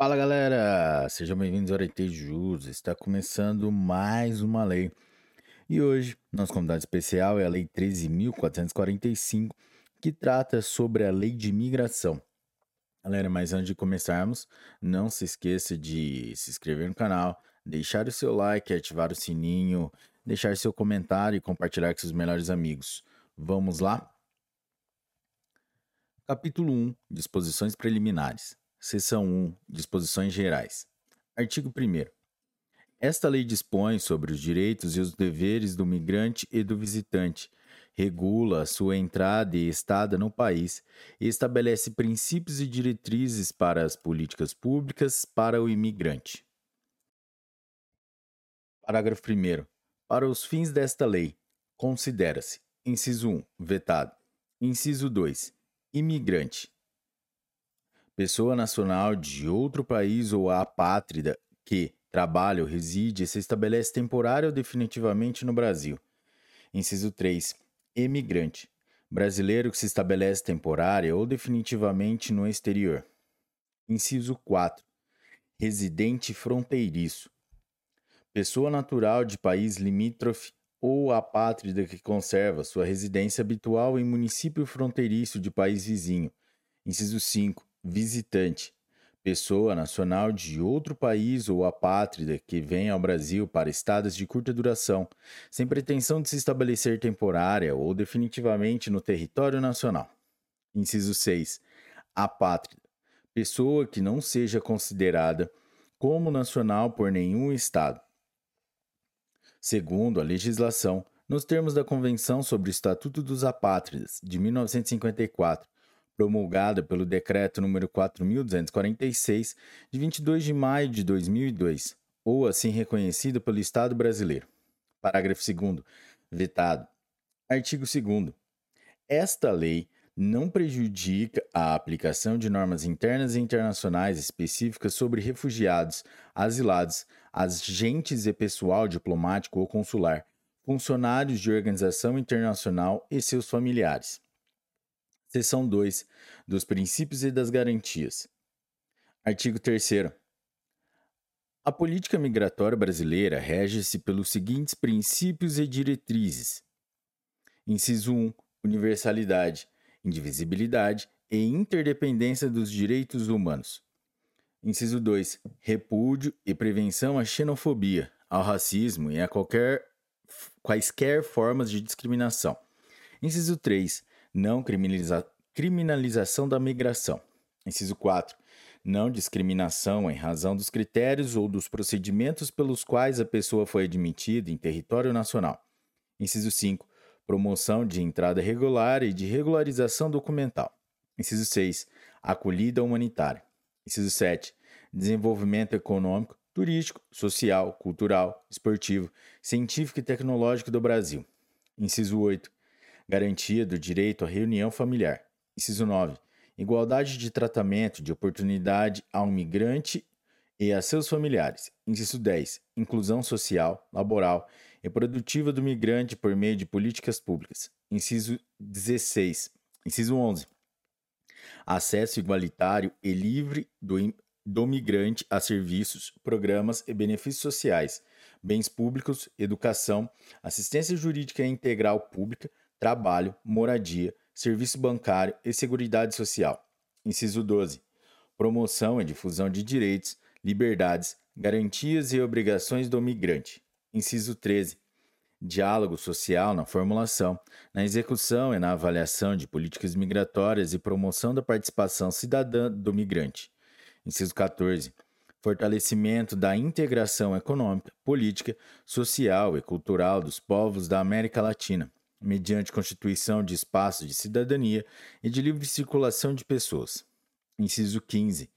Fala galera, sejam bem-vindos ao Arete Jus. Está começando mais uma lei. E hoje, nosso convidado especial é a Lei 13.445, que trata sobre a lei de imigração. Galera, mas antes de começarmos, não se esqueça de se inscrever no canal, deixar o seu like, ativar o sininho, deixar seu comentário e compartilhar com seus melhores amigos. Vamos lá? Capítulo 1 Disposições Preliminares Seção 1 Disposições Gerais. Artigo 1. Esta lei dispõe sobre os direitos e os deveres do migrante e do visitante, regula sua entrada e estada no país e estabelece princípios e diretrizes para as políticas públicas para o imigrante. Parágrafo 1. Para os fins desta lei, considera-se: inciso 1, vetado. Inciso 2, imigrante pessoa nacional de outro país ou apátrida que trabalha ou reside se estabelece temporária ou definitivamente no Brasil. Inciso 3. Emigrante. Brasileiro que se estabelece temporária ou definitivamente no exterior. Inciso 4. Residente fronteiriço. Pessoa natural de país limítrofe ou apátrida que conserva sua residência habitual em município fronteiriço de país vizinho. Inciso 5 visitante, pessoa nacional de outro país ou apátrida que vem ao Brasil para estados de curta duração, sem pretensão de se estabelecer temporária ou definitivamente no território nacional. Inciso 6. Apátrida, pessoa que não seja considerada como nacional por nenhum estado. Segundo a legislação, nos termos da Convenção sobre o Estatuto dos Apátridas de 1954, promulgada pelo Decreto número 4246 de 22 de maio de 2002, ou assim reconhecido pelo Estado brasileiro. Parágrafo 2 vetado. Artigo 2 Esta lei não prejudica a aplicação de normas internas e internacionais específicas sobre refugiados, asilados, agentes e pessoal diplomático ou consular, funcionários de organização internacional e seus familiares. Seção 2 dos princípios e das garantias. Artigo 3. A política migratória brasileira rege-se pelos seguintes princípios e diretrizes: Inciso 1. Universalidade, indivisibilidade e interdependência dos direitos humanos. Inciso 2. Repúdio e prevenção à xenofobia, ao racismo e a qualquer, quaisquer formas de discriminação. Inciso 3 não criminaliza criminalização da migração. Inciso 4. Não discriminação em razão dos critérios ou dos procedimentos pelos quais a pessoa foi admitida em território nacional. Inciso 5. Promoção de entrada regular e de regularização documental. Inciso 6. Acolhida humanitária. Inciso 7. Desenvolvimento econômico, turístico, social, cultural, esportivo, científico e tecnológico do Brasil. Inciso 8 Garantia do direito à reunião familiar. Inciso 9. Igualdade de tratamento de oportunidade ao migrante e a seus familiares. Inciso 10. Inclusão social, laboral e produtiva do migrante por meio de políticas públicas. Inciso 16. Inciso 11. Acesso igualitário e livre do, do migrante a serviços, programas e benefícios sociais, bens públicos, educação, assistência jurídica integral pública, trabalho, moradia, serviço bancário e seguridade social. Inciso 12. Promoção e difusão de direitos, liberdades, garantias e obrigações do migrante. Inciso 13. Diálogo social na formulação, na execução e na avaliação de políticas migratórias e promoção da participação cidadã do migrante. Inciso 14. Fortalecimento da integração econômica, política, social e cultural dos povos da América Latina mediante constituição de espaços de cidadania e de livre circulação de pessoas. Inciso 15.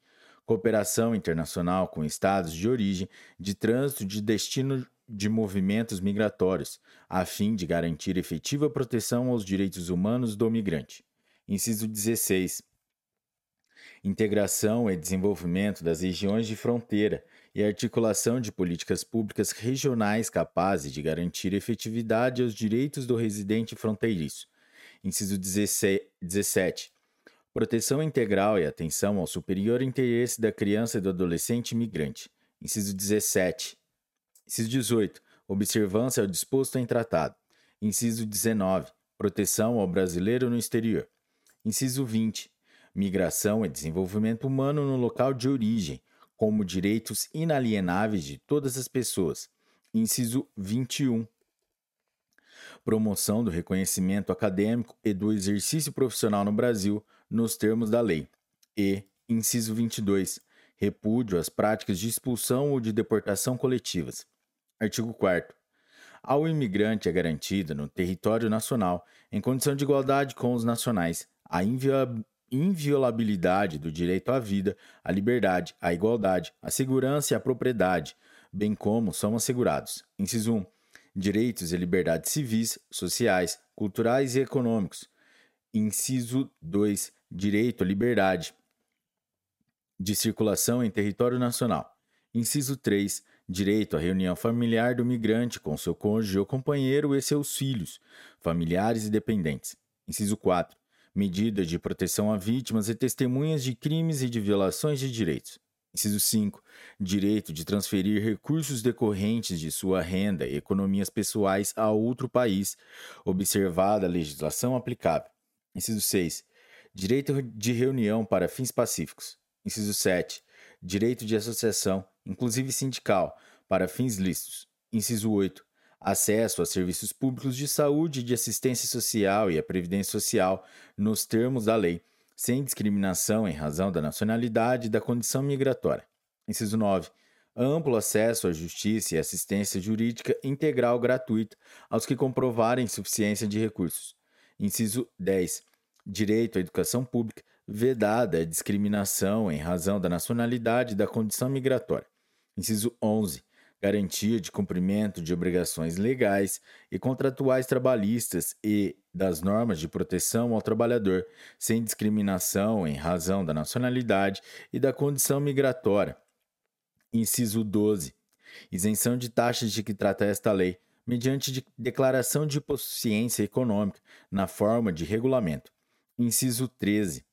Cooperação internacional com estados de origem, de trânsito de destino de movimentos migratórios, a fim de garantir efetiva proteção aos direitos humanos do migrante. Inciso 16. Integração e desenvolvimento das regiões de fronteira e articulação de políticas públicas regionais capazes de garantir efetividade aos direitos do residente fronteiriço. Inciso 17. proteção integral e atenção ao superior interesse da criança e do adolescente imigrante. Inciso 17. Inciso 18. Observância ao disposto em tratado. Inciso 19. Proteção ao brasileiro no exterior. Inciso 20. Migração e desenvolvimento humano no local de origem, como direitos inalienáveis de todas as pessoas. Inciso 21 promoção do reconhecimento acadêmico e do exercício profissional no Brasil nos termos da lei. E, inciso 22, repúdio às práticas de expulsão ou de deportação coletivas. Artigo 4 Ao imigrante é garantida no território nacional, em condição de igualdade com os nacionais, a inviolabilidade do direito à vida, à liberdade, à igualdade, à segurança e à propriedade, bem como são assegurados. Inciso 1 direitos e liberdades civis, sociais, culturais e econômicos. Inciso 2. Direito à liberdade de circulação em território nacional. Inciso 3. Direito à reunião familiar do migrante com seu cônjuge ou companheiro e seus filhos, familiares e dependentes. Inciso 4. Medidas de proteção a vítimas e testemunhas de crimes e de violações de direitos. Inciso 5. Direito de transferir recursos decorrentes de sua renda e economias pessoais a outro país, observada a legislação aplicável. Inciso 6. Direito de reunião para fins pacíficos. Inciso 7. Direito de associação, inclusive sindical, para fins lícitos. Inciso 8. Acesso a serviços públicos de saúde e de assistência social e à previdência social nos termos da lei sem discriminação em razão da nacionalidade e da condição migratória. Inciso 9. Amplo acesso à justiça e assistência jurídica integral gratuita aos que comprovarem suficiência de recursos. Inciso 10. Direito à educação pública, vedada a discriminação em razão da nacionalidade e da condição migratória. Inciso 11 garantia de cumprimento de obrigações legais e contratuais trabalhistas e das normas de proteção ao trabalhador, sem discriminação em razão da nacionalidade e da condição migratória. Inciso 12. Isenção de taxas de que trata esta lei, mediante de declaração de hipossuficiência econômica, na forma de regulamento. Inciso 13.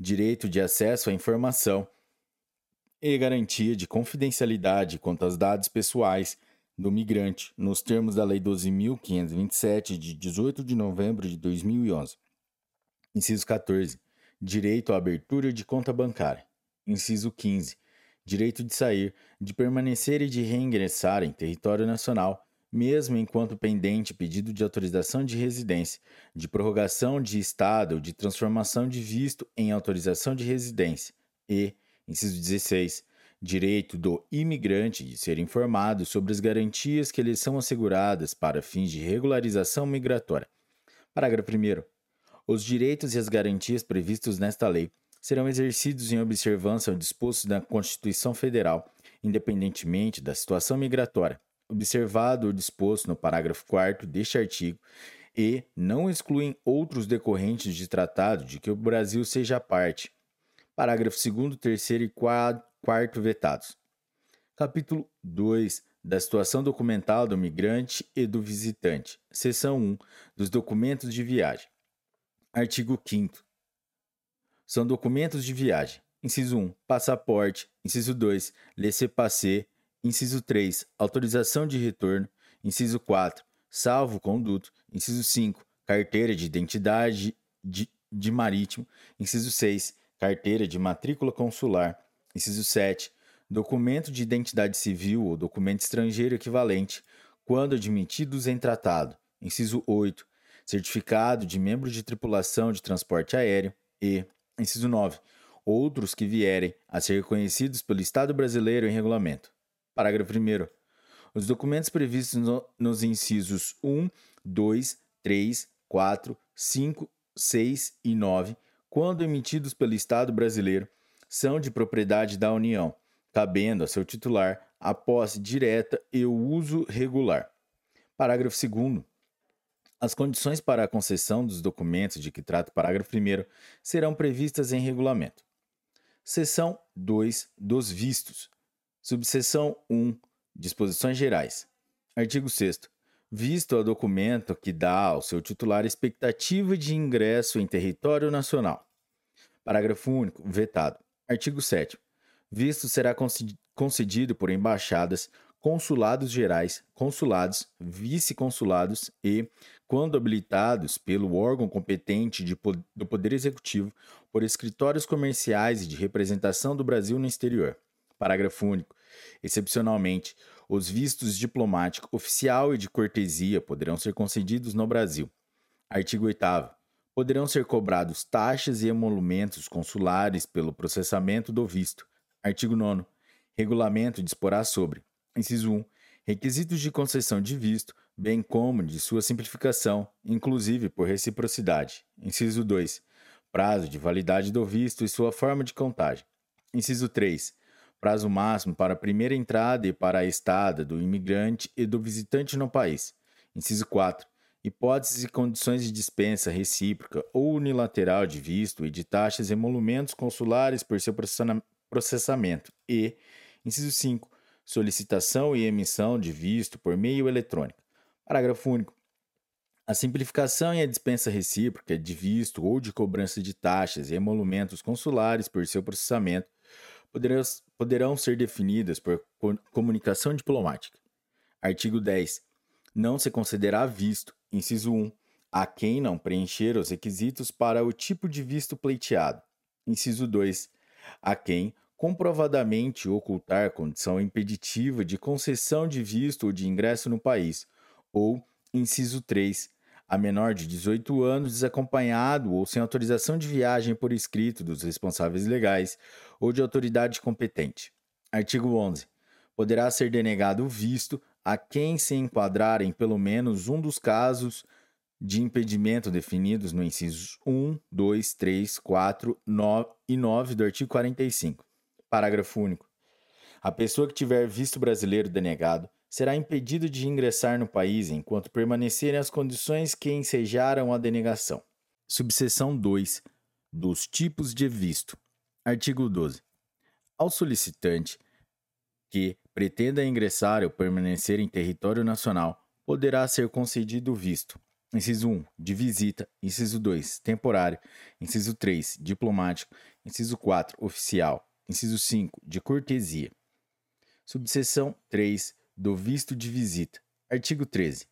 Direito de acesso à informação e garantia de confidencialidade quanto aos dados pessoais do migrante, nos termos da Lei 12.527, de 18 de novembro de 2011. Inciso 14. Direito à abertura de conta bancária. Inciso 15. Direito de sair, de permanecer e de reingressar em território nacional, mesmo enquanto pendente pedido de autorização de residência, de prorrogação de estado de transformação de visto em autorização de residência. E, Inciso 16. Direito do imigrante de ser informado sobre as garantias que lhe são asseguradas para fins de regularização migratória. Parágrafo 1. Os direitos e as garantias previstos nesta lei serão exercidos em observância ao disposto da Constituição Federal, independentemente da situação migratória, observado o disposto no parágrafo 4 deste artigo, e não excluem outros decorrentes de tratado de que o Brasil seja parte, Parágrafo 2, 3 e 4 vetados. Capítulo 2 da situação documental do migrante e do visitante. Seção 1 dos documentos de viagem. Artigo 5 São documentos de viagem. Inciso 1, passaporte. Inciso 2, laissez-passer. Inciso 3, autorização de retorno. Inciso 4, salvo conduto. Inciso 5, carteira de identidade de, de marítimo. Inciso 6, carteira de matrícula consular. Inciso 7. Documento de identidade civil ou documento estrangeiro equivalente, quando admitidos em tratado. Inciso 8. Certificado de membro de tripulação de transporte aéreo. E, inciso 9. Outros que vierem a ser reconhecidos pelo Estado brasileiro em regulamento. Parágrafo 1. Os documentos previstos no, nos incisos 1, 2, 3, 4, 5, 6 e 9 quando emitidos pelo Estado brasileiro, são de propriedade da União, cabendo a seu titular a posse direta e o uso regular. Parágrafo 2. As condições para a concessão dos documentos de que trata o parágrafo 1 serão previstas em regulamento. Seção 2 dos vistos. Subseção 1. Disposições gerais. Artigo 6 visto ao documento que dá ao seu titular expectativa de ingresso em território nacional. Parágrafo único. Vetado. Artigo 7. Visto será concedido por embaixadas, consulados gerais, consulados, vice-consulados e, quando habilitados pelo órgão competente de, do Poder Executivo, por escritórios comerciais e de representação do Brasil no exterior. Parágrafo único. Excepcionalmente, os vistos diplomático, oficial e de cortesia poderão ser concedidos no Brasil. Artigo 8 Poderão ser cobrados taxas e emolumentos consulares pelo processamento do visto. Artigo 9 Regulamento disporá sobre Inciso 1. Requisitos de concessão de visto, bem como de sua simplificação, inclusive por reciprocidade. Inciso 2. Prazo de validade do visto e sua forma de contagem. Inciso 3. Prazo máximo para a primeira entrada e para a estada do imigrante e do visitante no país. Inciso 4. Hipóteses e condições de dispensa recíproca ou unilateral de visto e de taxas e emolumentos consulares por seu processamento. E, inciso 5 solicitação e emissão de visto por meio eletrônico. Parágrafo único. A simplificação e a dispensa recíproca de visto ou de cobrança de taxas e emolumentos consulares por seu processamento poderão, poderão ser definidas por comunicação diplomática. Artigo 10. Não se considerará visto, inciso 1, a quem não preencher os requisitos para o tipo de visto pleiteado. Inciso 2. A quem comprovadamente ocultar condição impeditiva de concessão de visto ou de ingresso no país, ou, inciso 3, a menor de 18 anos desacompanhado ou sem autorização de viagem por escrito dos responsáveis legais ou de autoridade competente. Artigo 11. Poderá ser denegado o visto a quem se enquadrar em pelo menos um dos casos de impedimento definidos no incisos 1, 2, 3, 4 9 e 9 do artigo 45. Parágrafo único. A pessoa que tiver visto brasileiro denegado será impedida de ingressar no país enquanto permanecerem as condições que ensejaram a denegação. Subseção 2. Dos tipos de visto. Artigo 12. Ao solicitante que pretenda ingressar ou permanecer em território nacional, poderá ser concedido visto. Inciso 1, de visita. Inciso 2, temporário. Inciso 3, diplomático. Inciso 4, oficial. Inciso 5. De cortesia. Subseção 3. Do visto de visita. Artigo 13.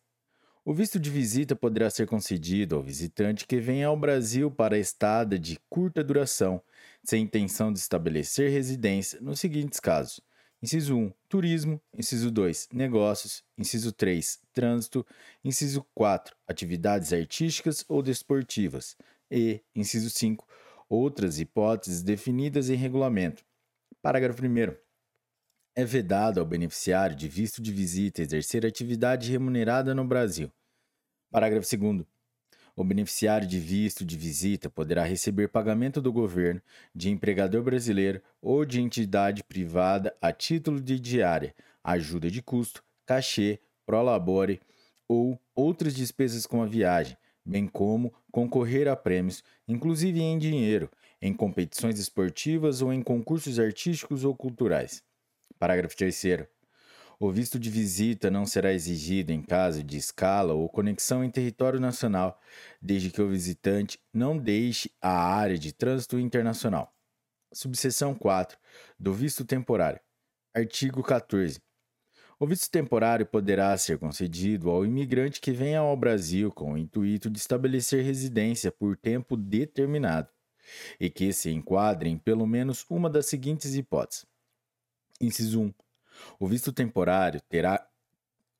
O visto de visita poderá ser concedido ao visitante que venha ao Brasil para estada de curta duração, sem intenção de estabelecer residência, nos seguintes casos: Inciso 1, turismo. Inciso 2, negócios. Inciso 3, trânsito. Inciso 4, atividades artísticas ou desportivas. E, inciso 5, outras hipóteses definidas em regulamento. Parágrafo 1. É vedado ao beneficiário de visto de visita exercer atividade remunerada no Brasil. Parágrafo 2. O beneficiário de visto de visita poderá receber pagamento do governo, de empregador brasileiro ou de entidade privada a título de diária, ajuda de custo, cachê, prolabore ou outras despesas com a viagem, bem como concorrer a prêmios, inclusive em dinheiro, em competições esportivas ou em concursos artísticos ou culturais. Parágrafo 3. O visto de visita não será exigido em caso de escala ou conexão em território nacional, desde que o visitante não deixe a área de trânsito internacional. Subseção 4. Do visto temporário. Artigo 14. O visto temporário poderá ser concedido ao imigrante que venha ao Brasil com o intuito de estabelecer residência por tempo determinado e que se enquadre em pelo menos uma das seguintes hipóteses. Inciso 1. O visto temporário terá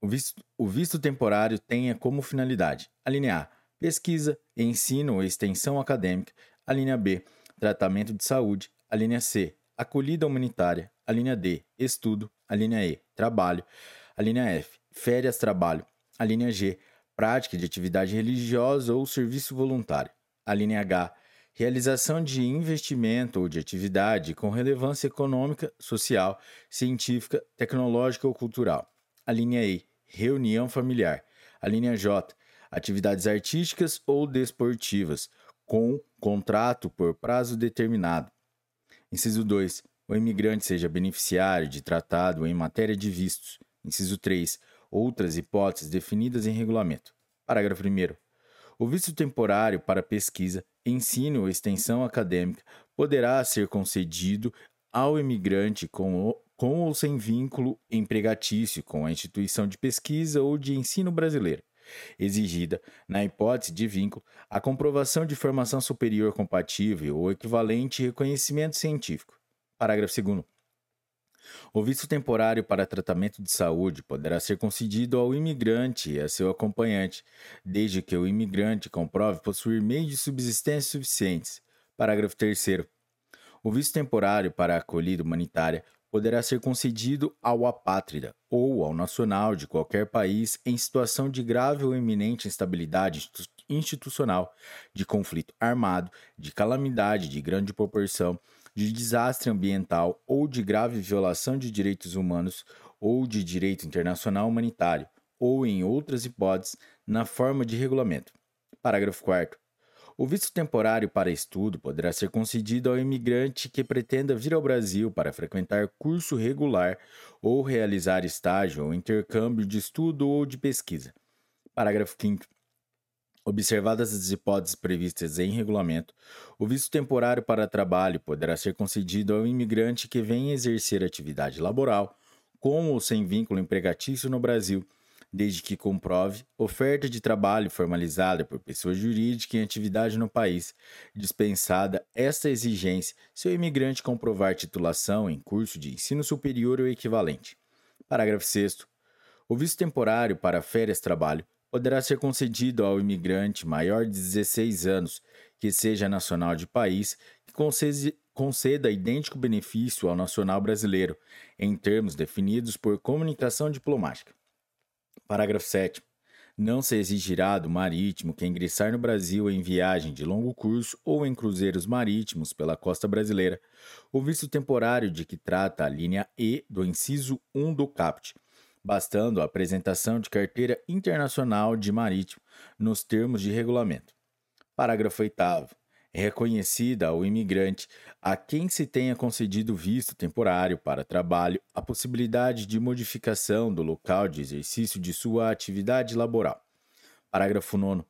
o visto, o visto temporário tenha como finalidade: a linha A, pesquisa, ensino ou extensão acadêmica, a linha B, tratamento de saúde, a linha C, acolhida humanitária, a linha D, estudo, a linha E, trabalho, a linha F, férias, trabalho, a linha G, prática de atividade religiosa ou serviço voluntário, a linha H, realização de investimento ou de atividade com relevância econômica, social, científica, tecnológica ou cultural, a linha E, reunião familiar, a linha J, atividades artísticas ou desportivas, com contrato por prazo determinado. Inciso 2 o imigrante seja beneficiário de tratado em matéria de vistos. Inciso 3. Outras hipóteses definidas em regulamento. Parágrafo 1. O visto temporário para pesquisa ensino ou extensão acadêmica poderá ser concedido ao imigrante com, com ou sem vínculo empregatício com a instituição de pesquisa ou de ensino brasileira, exigida, na hipótese de vínculo, a comprovação de formação superior compatível ou equivalente reconhecimento científico. Parágrafo 2. O visto temporário para tratamento de saúde poderá ser concedido ao imigrante e a seu acompanhante, desde que o imigrante comprove possuir meios de subsistência suficientes. Parágrafo 3. O visto temporário para acolhida humanitária poderá ser concedido ao apátrida ou ao nacional de qualquer país em situação de grave ou iminente instabilidade institucional, de conflito armado, de calamidade de grande proporção, de desastre ambiental ou de grave violação de direitos humanos ou de direito internacional humanitário, ou em outras hipóteses, na forma de regulamento. Parágrafo 4. O visto temporário para estudo poderá ser concedido ao imigrante que pretenda vir ao Brasil para frequentar curso regular ou realizar estágio ou intercâmbio de estudo ou de pesquisa. Parágrafo 5. Observadas as hipóteses previstas em regulamento, o visto temporário para trabalho poderá ser concedido ao imigrante que venha exercer atividade laboral, com ou sem vínculo empregatício no Brasil desde que comprove oferta de trabalho formalizada por pessoa jurídica em atividade no país, dispensada esta exigência se o imigrante comprovar titulação em curso de ensino superior ou equivalente. Parágrafo 6. O visto temporário para férias-trabalho poderá ser concedido ao imigrante maior de 16 anos que seja nacional de país que conceda idêntico benefício ao nacional brasileiro, em termos definidos por comunicação diplomática. Parágrafo 7. Não se exigirá do marítimo que ingressar no Brasil em viagem de longo curso ou em cruzeiros marítimos pela costa brasileira o visto temporário de que trata a linha E do inciso 1 do CAPT, bastando a apresentação de carteira internacional de marítimo nos termos de regulamento. Parágrafo 8 é reconhecida ao imigrante a quem se tenha concedido visto temporário para trabalho a possibilidade de modificação do local de exercício de sua atividade laboral. Parágrafo 9.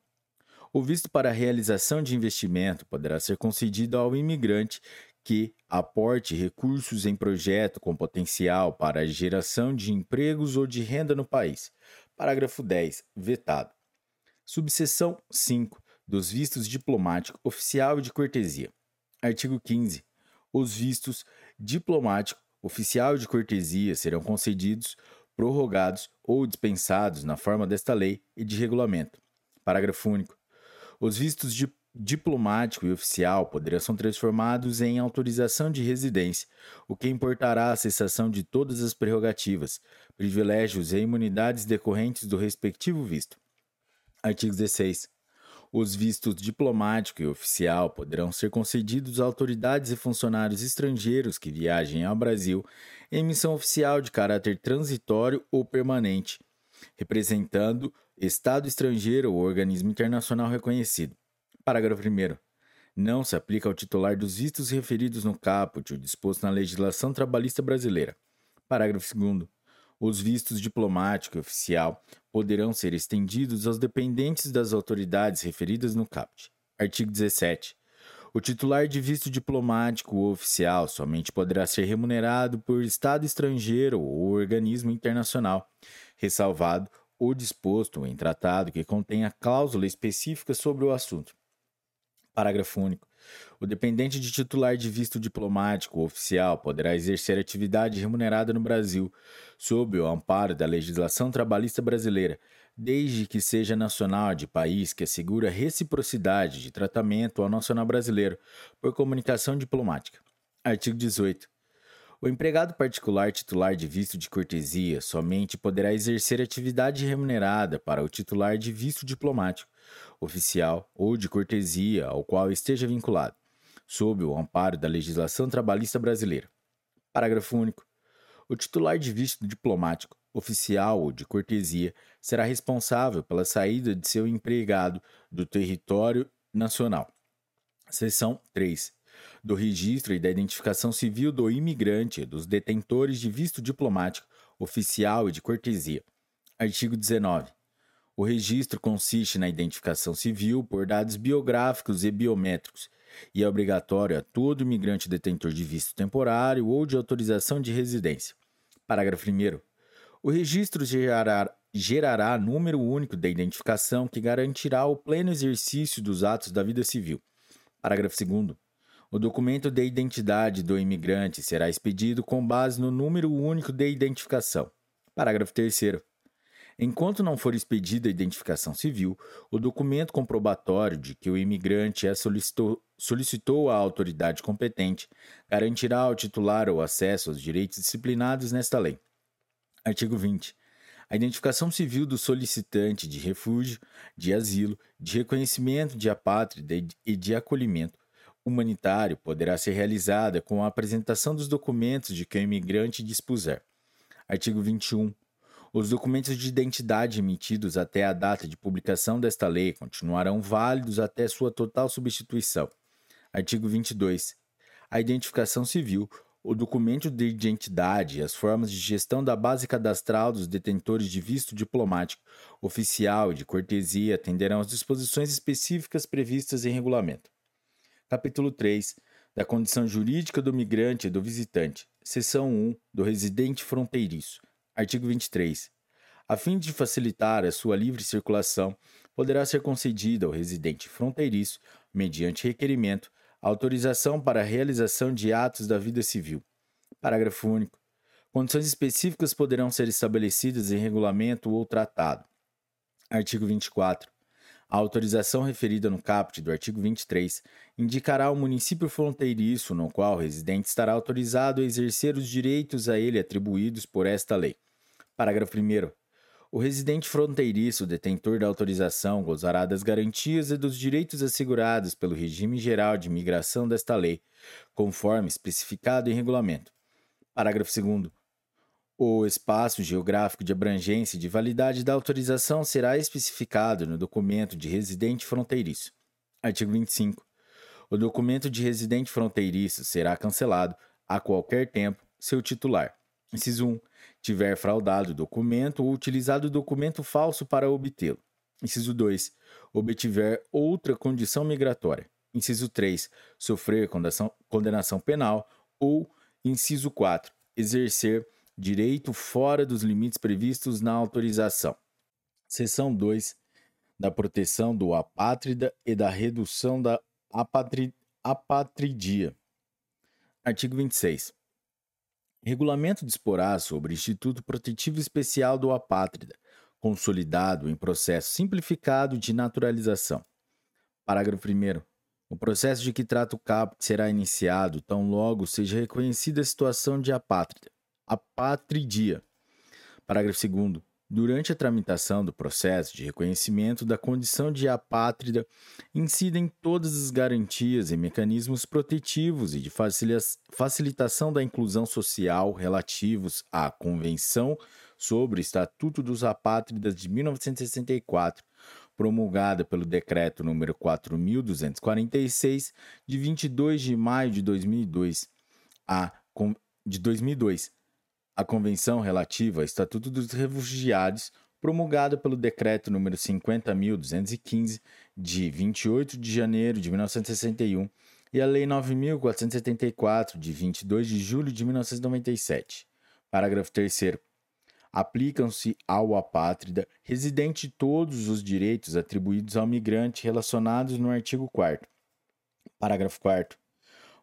O visto para realização de investimento poderá ser concedido ao imigrante que aporte recursos em projeto com potencial para geração de empregos ou de renda no país. Parágrafo 10. Vetado. Subseção 5 dos vistos diplomático oficial e de cortesia. Artigo 15. Os vistos diplomático oficial e de cortesia serão concedidos, prorrogados ou dispensados na forma desta lei e de regulamento. Parágrafo único. Os vistos de diplomático e oficial poderão ser transformados em autorização de residência, o que importará a cessação de todas as prerrogativas, privilégios e imunidades decorrentes do respectivo visto. Artigo 16. Os vistos diplomático e oficial poderão ser concedidos a autoridades e funcionários estrangeiros que viajem ao Brasil em missão oficial de caráter transitório ou permanente, representando Estado estrangeiro ou organismo internacional reconhecido. Parágrafo 1. Não se aplica ao titular dos vistos referidos no caput o disposto na legislação trabalhista brasileira. Parágrafo 2. Os vistos diplomático e oficial poderão ser estendidos aos dependentes das autoridades referidas no CAPT. Artigo 17. O titular de visto diplomático ou oficial somente poderá ser remunerado por Estado estrangeiro ou organismo internacional, ressalvado ou disposto em tratado que contenha cláusula específica sobre o assunto. Parágrafo único. O dependente de titular de visto diplomático ou oficial poderá exercer atividade remunerada no Brasil, sob o amparo da legislação trabalhista brasileira, desde que seja nacional de país que assegura reciprocidade de tratamento ao nacional brasileiro por comunicação diplomática. Artigo 18. O empregado particular titular de visto de cortesia somente poderá exercer atividade remunerada para o titular de visto diplomático, oficial ou de cortesia ao qual esteja vinculado, sob o amparo da legislação trabalhista brasileira. Parágrafo único. O titular de visto diplomático, oficial ou de cortesia será responsável pela saída de seu empregado do território nacional. Seção 3. Do registro e da identificação civil do imigrante e dos detentores de visto diplomático, oficial e de cortesia. Artigo 19. O registro consiste na identificação civil por dados biográficos e biométricos e é obrigatório a todo imigrante detentor de visto temporário ou de autorização de residência. Parágrafo 1. O registro gerará, gerará número único de identificação que garantirá o pleno exercício dos atos da vida civil. Parágrafo 2. O documento de identidade do imigrante será expedido com base no número único de identificação. Parágrafo 3. Enquanto não for expedida a identificação civil, o documento comprobatório de que o imigrante é solicitou, solicitou à autoridade competente garantirá ao titular o acesso aos direitos disciplinados nesta lei. Artigo 20. A identificação civil do solicitante de refúgio, de asilo, de reconhecimento de apátrida e de acolhimento humanitário poderá ser realizada com a apresentação dos documentos de que o imigrante dispuser. Artigo 21. Os documentos de identidade emitidos até a data de publicação desta lei continuarão válidos até sua total substituição. Artigo 22. A identificação civil, o documento de identidade e as formas de gestão da base cadastral dos detentores de visto diplomático, oficial e de cortesia atenderão às disposições específicas previstas em regulamento. Capítulo 3 da condição jurídica do migrante e do visitante. Seção 1 do residente fronteiriço. Artigo 23. A fim de facilitar a sua livre circulação, poderá ser concedida ao residente fronteiriço, mediante requerimento, autorização para a realização de atos da vida civil. Parágrafo único. Condições específicas poderão ser estabelecidas em regulamento ou tratado. Artigo 24. A autorização referida no caput do artigo 23 indicará o município fronteiriço no qual o residente estará autorizado a exercer os direitos a ele atribuídos por esta lei. Parágrafo 1. O residente fronteiriço detentor da autorização gozará das garantias e dos direitos assegurados pelo regime geral de imigração desta lei, conforme especificado em regulamento. Parágrafo 2. O espaço geográfico de abrangência e de validade da autorização será especificado no documento de residente fronteiriço. Artigo 25. O documento de residente fronteiriço será cancelado a qualquer tempo seu titular. Inciso 1 tiver fraudado o documento ou utilizado o documento falso para obtê-lo. Inciso 2. Obtiver outra condição migratória. Inciso 3. Sofrer condenação, condenação penal. Ou, inciso 4. Exercer direito fora dos limites previstos na autorização. Seção 2. Da proteção do apátrida e da redução da apatri, apatridia. Artigo 26. Regulamento disporá sobre Instituto Protetivo Especial do Apátrida, consolidado em processo simplificado de naturalização. Parágrafo 1. O processo de que trata o caput será iniciado tão logo seja reconhecida a situação de apátrida, apatridia. Parágrafo 2. Durante a tramitação do processo de reconhecimento da condição de apátrida, incidem todas as garantias e mecanismos protetivos e de facilitação da inclusão social relativos à Convenção sobre o Estatuto dos Apátridas de 1964, promulgada pelo Decreto nº 4246 de 22 de maio de 2002, a de 2002 a Convenção relativa ao Estatuto dos Refugiados, promulgada pelo Decreto nº 50.215, de 28 de janeiro de 1961, e a Lei 9.474, de 22 de julho de 1997. Parágrafo 3. Aplicam-se ao apátrida residente todos os direitos atribuídos ao migrante relacionados no artigo 4. Parágrafo 4.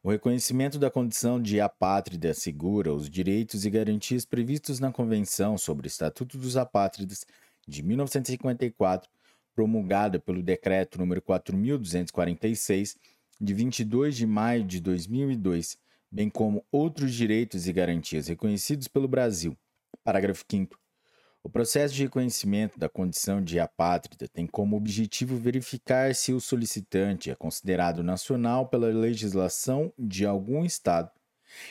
O reconhecimento da condição de apátrida assegura os direitos e garantias previstos na Convenção sobre o Estatuto dos Apátridas de 1954, promulgada pelo Decreto nº 4246, de 22 de maio de 2002, bem como outros direitos e garantias reconhecidos pelo Brasil. Parágrafo 5 o processo de reconhecimento da condição de apátrida tem como objetivo verificar se o solicitante é considerado nacional pela legislação de algum Estado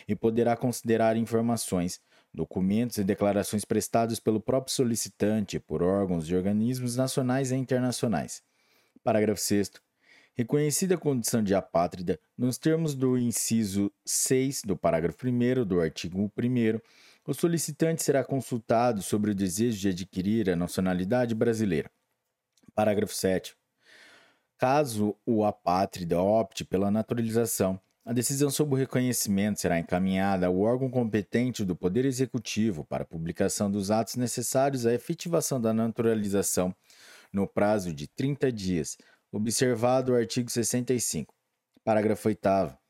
e poderá considerar informações, documentos e declarações prestados pelo próprio solicitante por órgãos e organismos nacionais e internacionais. Parágrafo 6. Reconhecida a condição de apátrida, nos termos do inciso 6 do parágrafo 1 do artigo 1 o solicitante será consultado sobre o desejo de adquirir a nacionalidade brasileira. Parágrafo 7. Caso o apátrida opte pela naturalização, a decisão sobre o reconhecimento será encaminhada ao órgão competente do Poder Executivo para publicação dos atos necessários à efetivação da naturalização no prazo de 30 dias, observado o artigo 65. Parágrafo 8.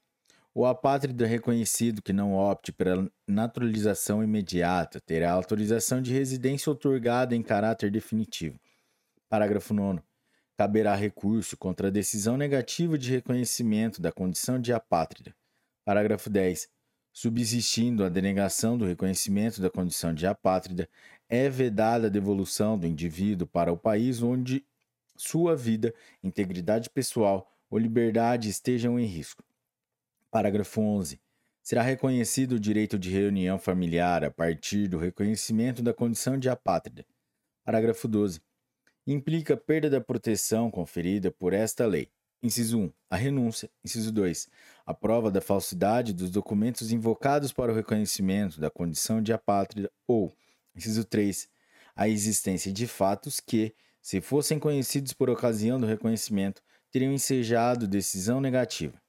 O apátrida reconhecido que não opte pela naturalização imediata terá autorização de residência otorgada em caráter definitivo. Parágrafo 9 caberá recurso contra a decisão negativa de reconhecimento da condição de apátrida. Parágrafo 10. Subsistindo a denegação do reconhecimento da condição de apátrida, é vedada a devolução do indivíduo para o país onde sua vida, integridade pessoal ou liberdade estejam em risco. Parágrafo 11. Será reconhecido o direito de reunião familiar a partir do reconhecimento da condição de apátrida. Parágrafo 12 implica perda da proteção conferida por esta lei. Inciso 1. A renúncia. Inciso 2. A prova da falsidade dos documentos invocados para o reconhecimento da condição de apátrida ou, inciso 3. A existência de fatos que, se fossem conhecidos por ocasião do reconhecimento, teriam ensejado decisão negativa.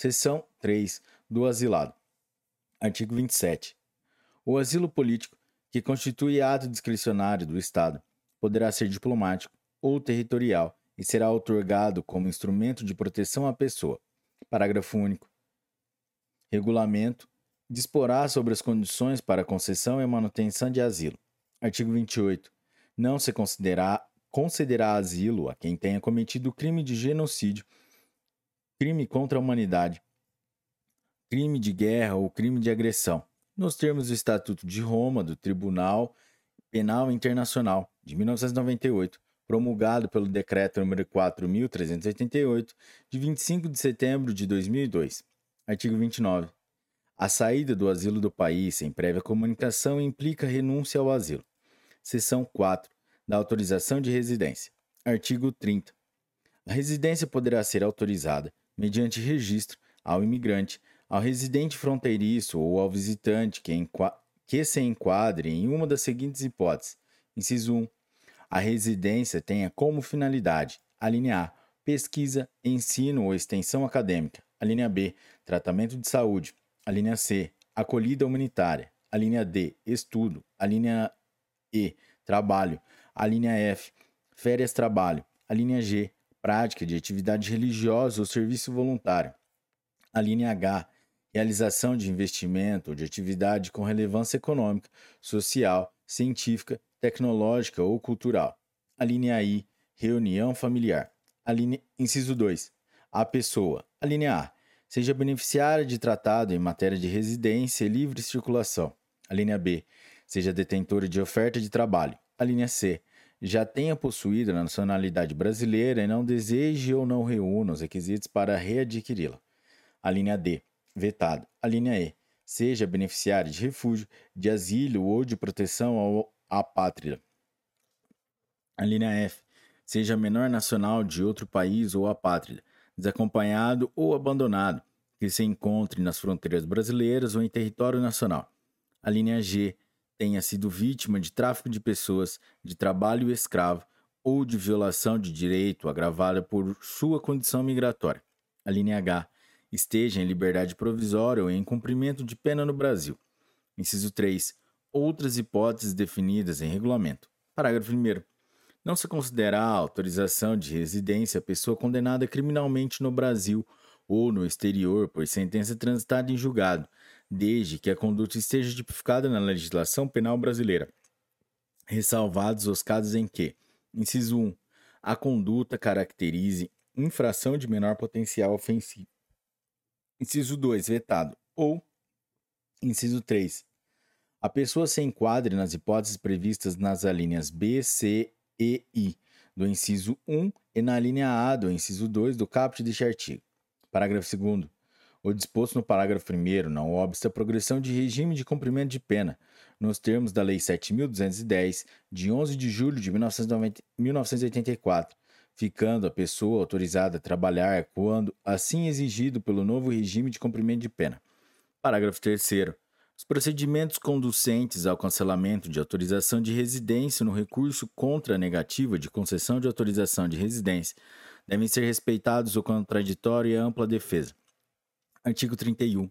Seção 3 do asilado. Artigo 27. O asilo político, que constitui ato discricionário do Estado, poderá ser diplomático ou territorial e será otorgado como instrumento de proteção à pessoa. Parágrafo único. Regulamento disporá sobre as condições para concessão e manutenção de asilo. Artigo 28. Não se considerará concederá asilo a quem tenha cometido crime de genocídio, crime contra a humanidade, crime de guerra ou crime de agressão, nos termos do Estatuto de Roma do Tribunal Penal Internacional de 1998, promulgado pelo Decreto nº 4.388, de 25 de setembro de 2002. Artigo 29. A saída do asilo do país sem prévia comunicação implica renúncia ao asilo. Seção 4. Da autorização de residência. Artigo 30. A residência poderá ser autorizada, mediante registro, ao imigrante, ao residente fronteiriço ou ao visitante que que se enquadre em uma das seguintes hipóteses. Inciso 1. A residência tenha como finalidade: a linha A, pesquisa, ensino ou extensão acadêmica; a linha B, tratamento de saúde; a linha C, acolhida humanitária; a linha D, estudo; a linha E, trabalho; a linha F, férias-trabalho; a linha G, prática de atividade religiosa ou serviço voluntário; a linha H, realização de investimento ou de atividade com relevância econômica, social, científica, tecnológica ou cultural. A linha I, reunião familiar. A linha, inciso 2. A pessoa. A linha A. Seja beneficiária de tratado em matéria de residência e livre circulação. A linha B. Seja detentora de oferta de trabalho. A linha C. Já tenha possuído a nacionalidade brasileira e não deseje ou não reúna os requisitos para readquiri-la. A linha D vetado. A linha E. Seja beneficiário de refúgio, de asilo ou de proteção ao apátrida. A linha F. Seja menor nacional de outro país ou apátrida, desacompanhado ou abandonado, que se encontre nas fronteiras brasileiras ou em território nacional. A linha G. Tenha sido vítima de tráfico de pessoas, de trabalho escravo ou de violação de direito agravada por sua condição migratória. A linha H esteja em liberdade provisória ou em cumprimento de pena no Brasil. Inciso 3. Outras hipóteses definidas em regulamento. Parágrafo 1. Não se considera a autorização de residência a pessoa condenada criminalmente no Brasil ou no exterior por sentença transitada em julgado, desde que a conduta esteja tipificada na legislação penal brasileira, ressalvados os casos em que, inciso 1, a conduta caracterize infração de menor potencial ofensivo, Inciso 2, vetado. Ou, inciso 3, a pessoa se enquadre nas hipóteses previstas nas alíneas B, C, E, I do inciso 1 e na linha A do inciso 2 do caput deste artigo. Parágrafo 2 o disposto no parágrafo 1 não obsta a progressão de regime de cumprimento de pena, nos termos da Lei 7.210, de 11 de julho de 1984, ficando a pessoa autorizada a trabalhar quando assim exigido pelo novo regime de cumprimento de pena. Parágrafo 3 Os procedimentos conducentes ao cancelamento de autorização de residência no recurso contra a negativa de concessão de autorização de residência devem ser respeitados o contraditório e a ampla defesa. Artigo 31.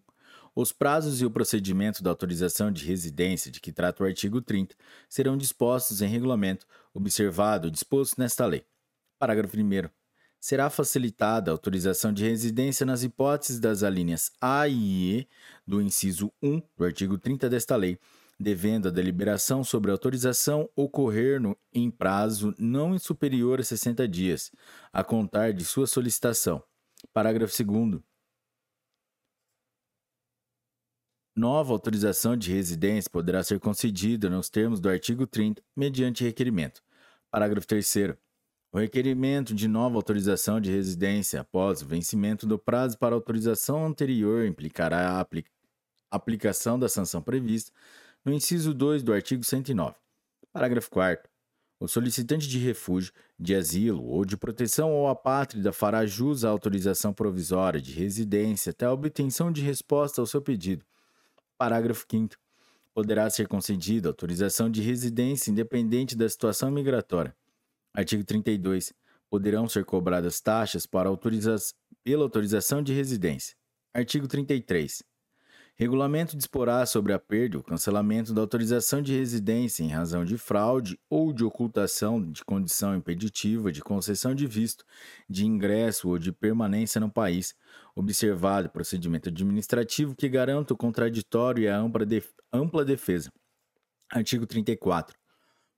Os prazos e o procedimento da autorização de residência de que trata o artigo 30 serão dispostos em regulamento, observado o disposto nesta lei. Parágrafo 1 será facilitada a autorização de residência nas hipóteses das alíneas A e E do inciso 1 do artigo 30 desta lei, devendo a deliberação sobre a autorização ocorrer no, em prazo não superior a 60 dias, a contar de sua solicitação. Parágrafo 2 Nova autorização de residência poderá ser concedida nos termos do artigo 30, mediante requerimento. Parágrafo 3 o requerimento de nova autorização de residência após o vencimento do prazo para autorização anterior implicará a apli aplicação da sanção prevista no inciso 2 do artigo 109. Parágrafo 4. O solicitante de refúgio, de asilo ou de proteção ou apátrida fará jus à autorização provisória de residência até a obtenção de resposta ao seu pedido. Parágrafo 5. Poderá ser concedida autorização de residência independente da situação migratória Artigo 32. Poderão ser cobradas taxas para autoriza pela autorização de residência. Artigo 33. Regulamento disporá sobre a perda ou cancelamento da autorização de residência em razão de fraude ou de ocultação de condição impeditiva de concessão de visto, de ingresso ou de permanência no país, observado procedimento administrativo que garanta o contraditório e a ampla, def ampla defesa. Artigo 34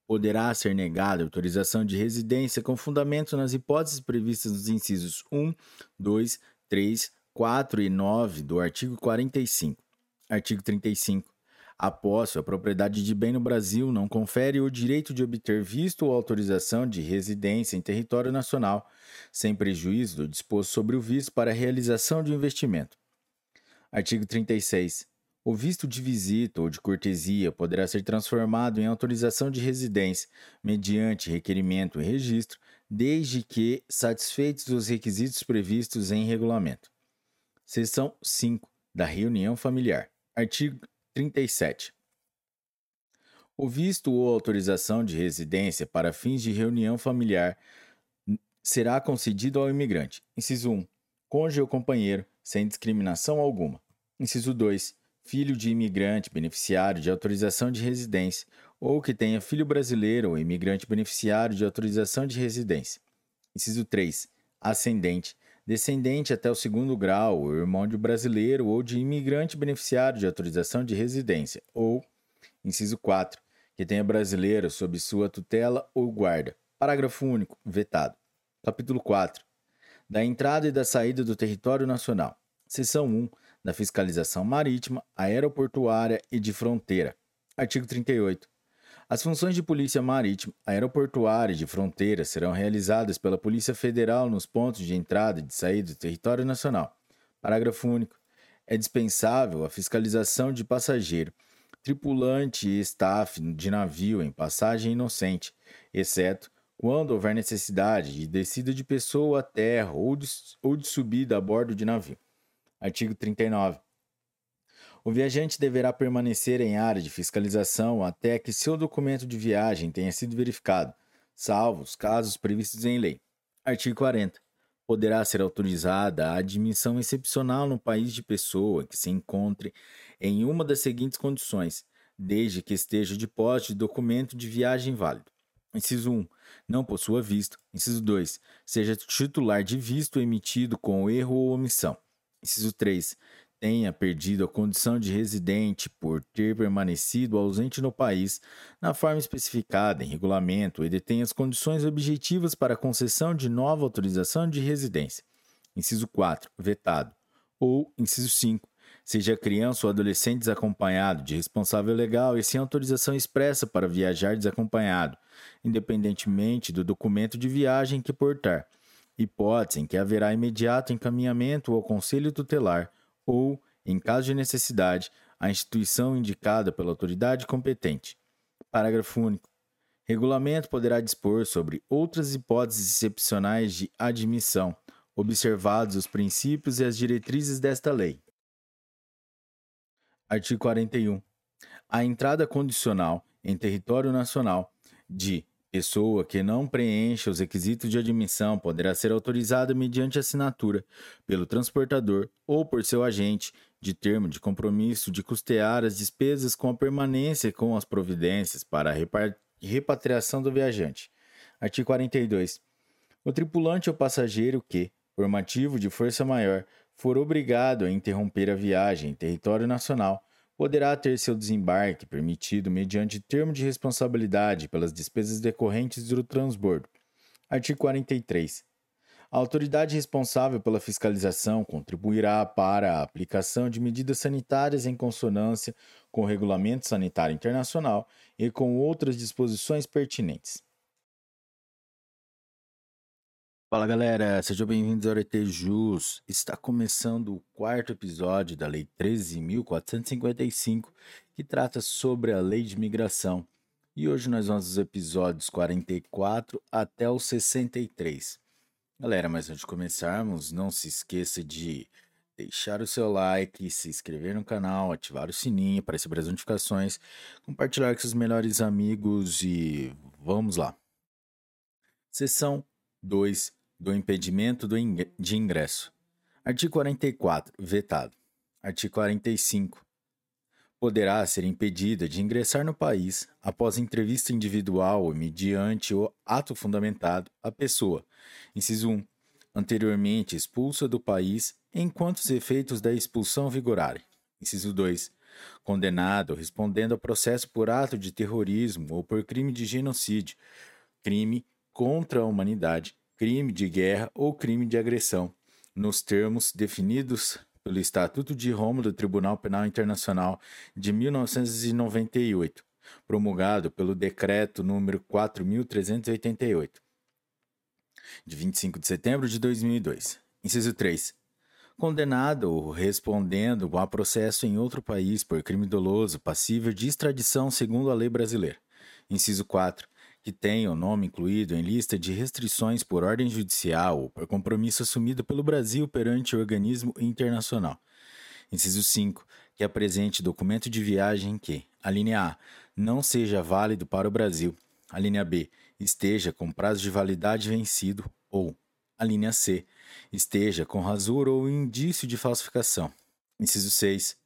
poderá ser negada autorização de residência com fundamento nas hipóteses previstas nos incisos 1, 2, 3, 4 e 9 do artigo 45. Artigo 35. A posse ou a propriedade de bem no Brasil não confere o direito de obter visto ou autorização de residência em território nacional, sem prejuízo do disposto sobre o visto para a realização de investimento. Artigo 36. O visto de visita ou de cortesia poderá ser transformado em autorização de residência, mediante requerimento e registro, desde que satisfeitos os requisitos previstos em regulamento. Seção 5 da Reunião Familiar. Artigo 37. O visto ou autorização de residência para fins de reunião familiar será concedido ao imigrante. Inciso 1. Cônjuge ou companheiro, sem discriminação alguma. Inciso 2 filho de imigrante beneficiário de autorização de residência ou que tenha filho brasileiro ou imigrante beneficiário de autorização de residência. Inciso 3. Ascendente, descendente até o segundo grau, ou irmão de brasileiro ou de imigrante beneficiário de autorização de residência, ou, inciso 4, que tenha brasileiro sob sua tutela ou guarda. Parágrafo único, vetado. Capítulo 4. Da entrada e da saída do território nacional. Seção 1 da fiscalização marítima, aeroportuária e de fronteira. Artigo 38. As funções de polícia marítima, aeroportuária e de fronteira serão realizadas pela Polícia Federal nos pontos de entrada e de saída do território nacional. Parágrafo único. É dispensável a fiscalização de passageiro, tripulante e staff de navio em passagem inocente, exceto quando houver necessidade de descida de pessoa à terra ou de, ou de subida a bordo de navio. Artigo 39. O viajante deverá permanecer em área de fiscalização até que seu documento de viagem tenha sido verificado, salvo os casos previstos em lei. Artigo 40. Poderá ser autorizada a admissão excepcional no país de pessoa que se encontre em uma das seguintes condições, desde que esteja de posse de documento de viagem válido. Inciso 1. Não possua visto. Inciso 2. Seja titular de visto emitido com erro ou omissão. Inciso 3. Tenha perdido a condição de residente por ter permanecido ausente no país na forma especificada em regulamento e detém as condições objetivas para concessão de nova autorização de residência. Inciso 4. Vetado. Ou, inciso 5. Seja criança ou adolescente desacompanhado de responsável legal e sem autorização expressa para viajar desacompanhado, independentemente do documento de viagem que portar hipótese em que haverá imediato encaminhamento ao Conselho Tutelar ou, em caso de necessidade, à instituição indicada pela autoridade competente. Parágrafo único. Regulamento poderá dispor sobre outras hipóteses excepcionais de admissão, observados os princípios e as diretrizes desta lei. Artigo 41. A entrada condicional em território nacional de pessoa que não preencha os requisitos de admissão poderá ser autorizada mediante assinatura pelo transportador ou por seu agente de termo de compromisso de custear as despesas com a permanência com as providências para a repatriação do viajante. Artigo 42. O tripulante ou passageiro que, por motivo de força maior, for obrigado a interromper a viagem em território nacional, poderá ter seu desembarque permitido mediante termo de responsabilidade pelas despesas decorrentes do transbordo. Artigo 43. A autoridade responsável pela fiscalização contribuirá para a aplicação de medidas sanitárias em consonância com o Regulamento Sanitário Internacional e com outras disposições pertinentes. Fala galera, sejam bem-vindos ao ET Jus. Está começando o quarto episódio da Lei 13.455, que trata sobre a Lei de Migração. E hoje nós vamos aos episódios 44 até o 63. Galera, mas antes de começarmos, não se esqueça de deixar o seu like, se inscrever no canal, ativar o sininho para receber as notificações, compartilhar com seus melhores amigos e vamos lá. Seção 2 do impedimento do ing de ingresso. Artigo 44. Vetado. Artigo 45. Poderá ser impedida de ingressar no país, após entrevista individual ou mediante o ato fundamentado, a pessoa, inciso 1, anteriormente expulsa do país enquanto os efeitos da expulsão vigorarem. Inciso 2. Condenado respondendo a processo por ato de terrorismo ou por crime de genocídio, crime contra a humanidade, crime de guerra ou crime de agressão, nos termos definidos pelo Estatuto de Roma do Tribunal Penal Internacional de 1998, promulgado pelo Decreto número 4388, de 25 de setembro de 2002. Inciso 3. Condenado ou respondendo a processo em outro país por crime doloso passível de extradição segundo a lei brasileira. Inciso 4 que tenha o nome incluído em lista de restrições por ordem judicial ou por compromisso assumido pelo Brasil perante o organismo internacional. Inciso 5. Que apresente documento de viagem que, a linha A, não seja válido para o Brasil, a linha B, esteja com prazo de validade vencido ou, a linha C, esteja com rasura ou indício de falsificação. Inciso 6.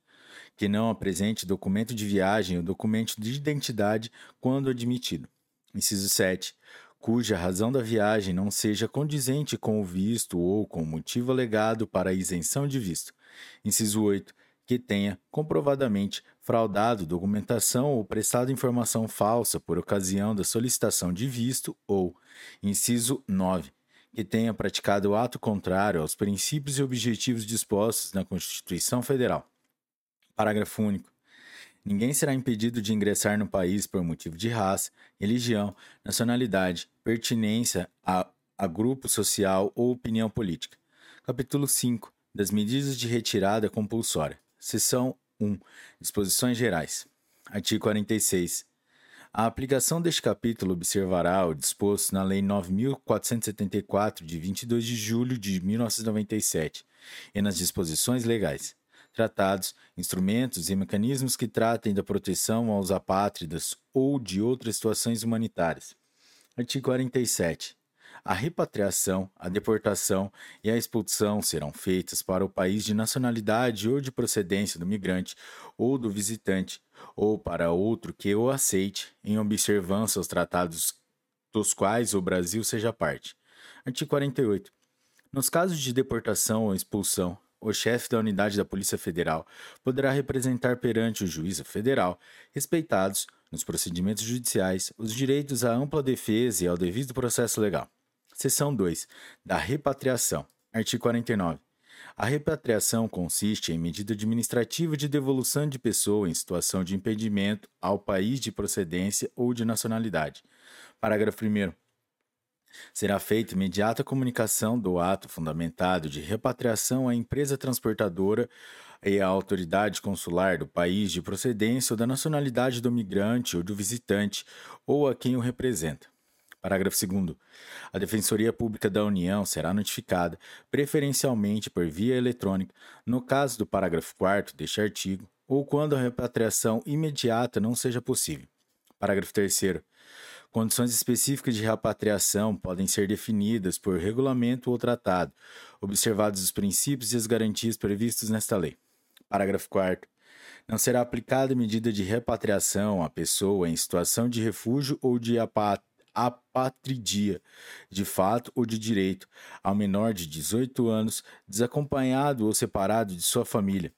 Que não apresente documento de viagem ou documento de identidade quando admitido. Inciso 7. Cuja razão da viagem não seja condizente com o visto ou com o motivo alegado para a isenção de visto. Inciso 8. Que tenha comprovadamente fraudado documentação ou prestado informação falsa por ocasião da solicitação de visto ou, inciso 9, que tenha praticado ato contrário aos princípios e objetivos dispostos na Constituição Federal. Parágrafo único. Ninguém será impedido de ingressar no país por motivo de raça, religião, nacionalidade, pertinência a, a grupo social ou opinião política. Capítulo 5 das medidas de retirada compulsória. Seção 1. Disposições gerais. Artigo 46. A aplicação deste capítulo observará o disposto na Lei 9474 de 22 de julho de 1997 e nas disposições legais tratados, instrumentos e mecanismos que tratem da proteção aos apátridas ou de outras situações humanitárias. Artigo 47. A repatriação, a deportação e a expulsão serão feitas para o país de nacionalidade ou de procedência do migrante ou do visitante, ou para outro que o aceite, em observância aos tratados dos quais o Brasil seja parte. Artigo 48. Nos casos de deportação ou expulsão, o chefe da unidade da Polícia Federal poderá representar perante o juízo federal, respeitados, nos procedimentos judiciais, os direitos à ampla defesa e ao devido processo legal. Seção 2. Da repatriação. Artigo 49. A repatriação consiste em medida administrativa de devolução de pessoa em situação de impedimento ao país de procedência ou de nacionalidade. Parágrafo 1. Será feita imediata comunicação do ato fundamentado de repatriação à empresa transportadora e à autoridade consular do país de procedência ou da nacionalidade do migrante ou do visitante ou a quem o representa. Parágrafo 2. A Defensoria Pública da União será notificada, preferencialmente por via eletrônica, no caso do parágrafo 4 deste artigo, ou quando a repatriação imediata não seja possível. Parágrafo 3. Condições específicas de repatriação podem ser definidas por regulamento ou tratado, observados os princípios e as garantias previstos nesta lei. Parágrafo 4. Não será aplicada medida de repatriação à pessoa em situação de refúgio ou de apatridia, de fato ou de direito, ao menor de 18 anos, desacompanhado ou separado de sua família,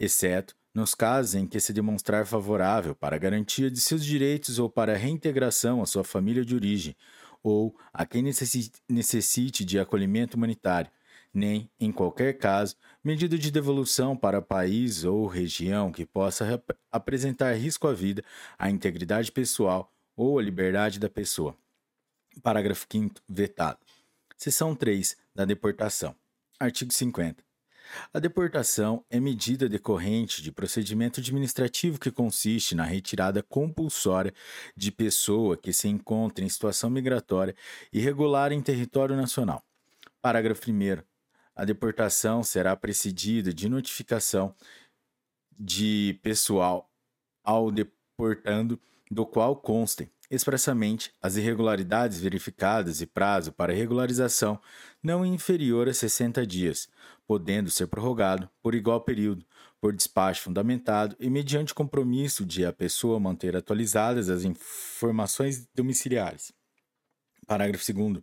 exceto nos casos em que se demonstrar favorável para a garantia de seus direitos ou para a reintegração à sua família de origem, ou a quem necessite de acolhimento humanitário, nem, em qualquer caso, medida de devolução para país ou região que possa apresentar risco à vida, à integridade pessoal ou à liberdade da pessoa. Parágrafo 5 vetado. Seção 3 da deportação. Artigo 50. A deportação é medida decorrente de procedimento administrativo que consiste na retirada compulsória de pessoa que se encontra em situação migratória irregular em território nacional. Parágrafo 1. A deportação será precedida de notificação de pessoal ao deportando, do qual constem expressamente as irregularidades verificadas e prazo para regularização não inferior a 60 dias, podendo ser prorrogado por igual período, por despacho fundamentado e mediante compromisso de a pessoa manter atualizadas as informações domiciliares. Parágrafo 2.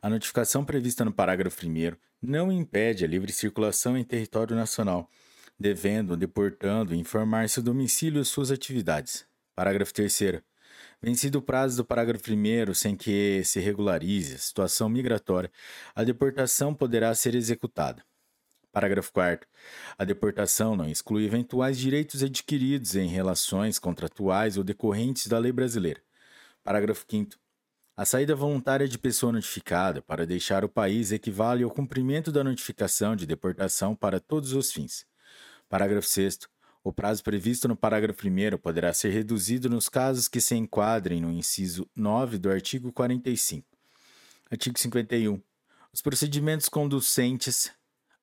A notificação prevista no parágrafo 1 não impede a livre circulação em território nacional, devendo, deportando, informar seu domicílio e suas atividades. Parágrafo 3. Vencido o prazo do parágrafo 1 sem que se regularize a situação migratória, a deportação poderá ser executada. Parágrafo 4. A deportação não exclui eventuais direitos adquiridos em relações contratuais ou decorrentes da lei brasileira. Parágrafo 5. A saída voluntária de pessoa notificada para deixar o país equivale ao cumprimento da notificação de deportação para todos os fins. Parágrafo 6. O prazo previsto no parágrafo 1 poderá ser reduzido nos casos que se enquadrem no inciso 9 do artigo 45. Artigo 51. Os procedimentos conducentes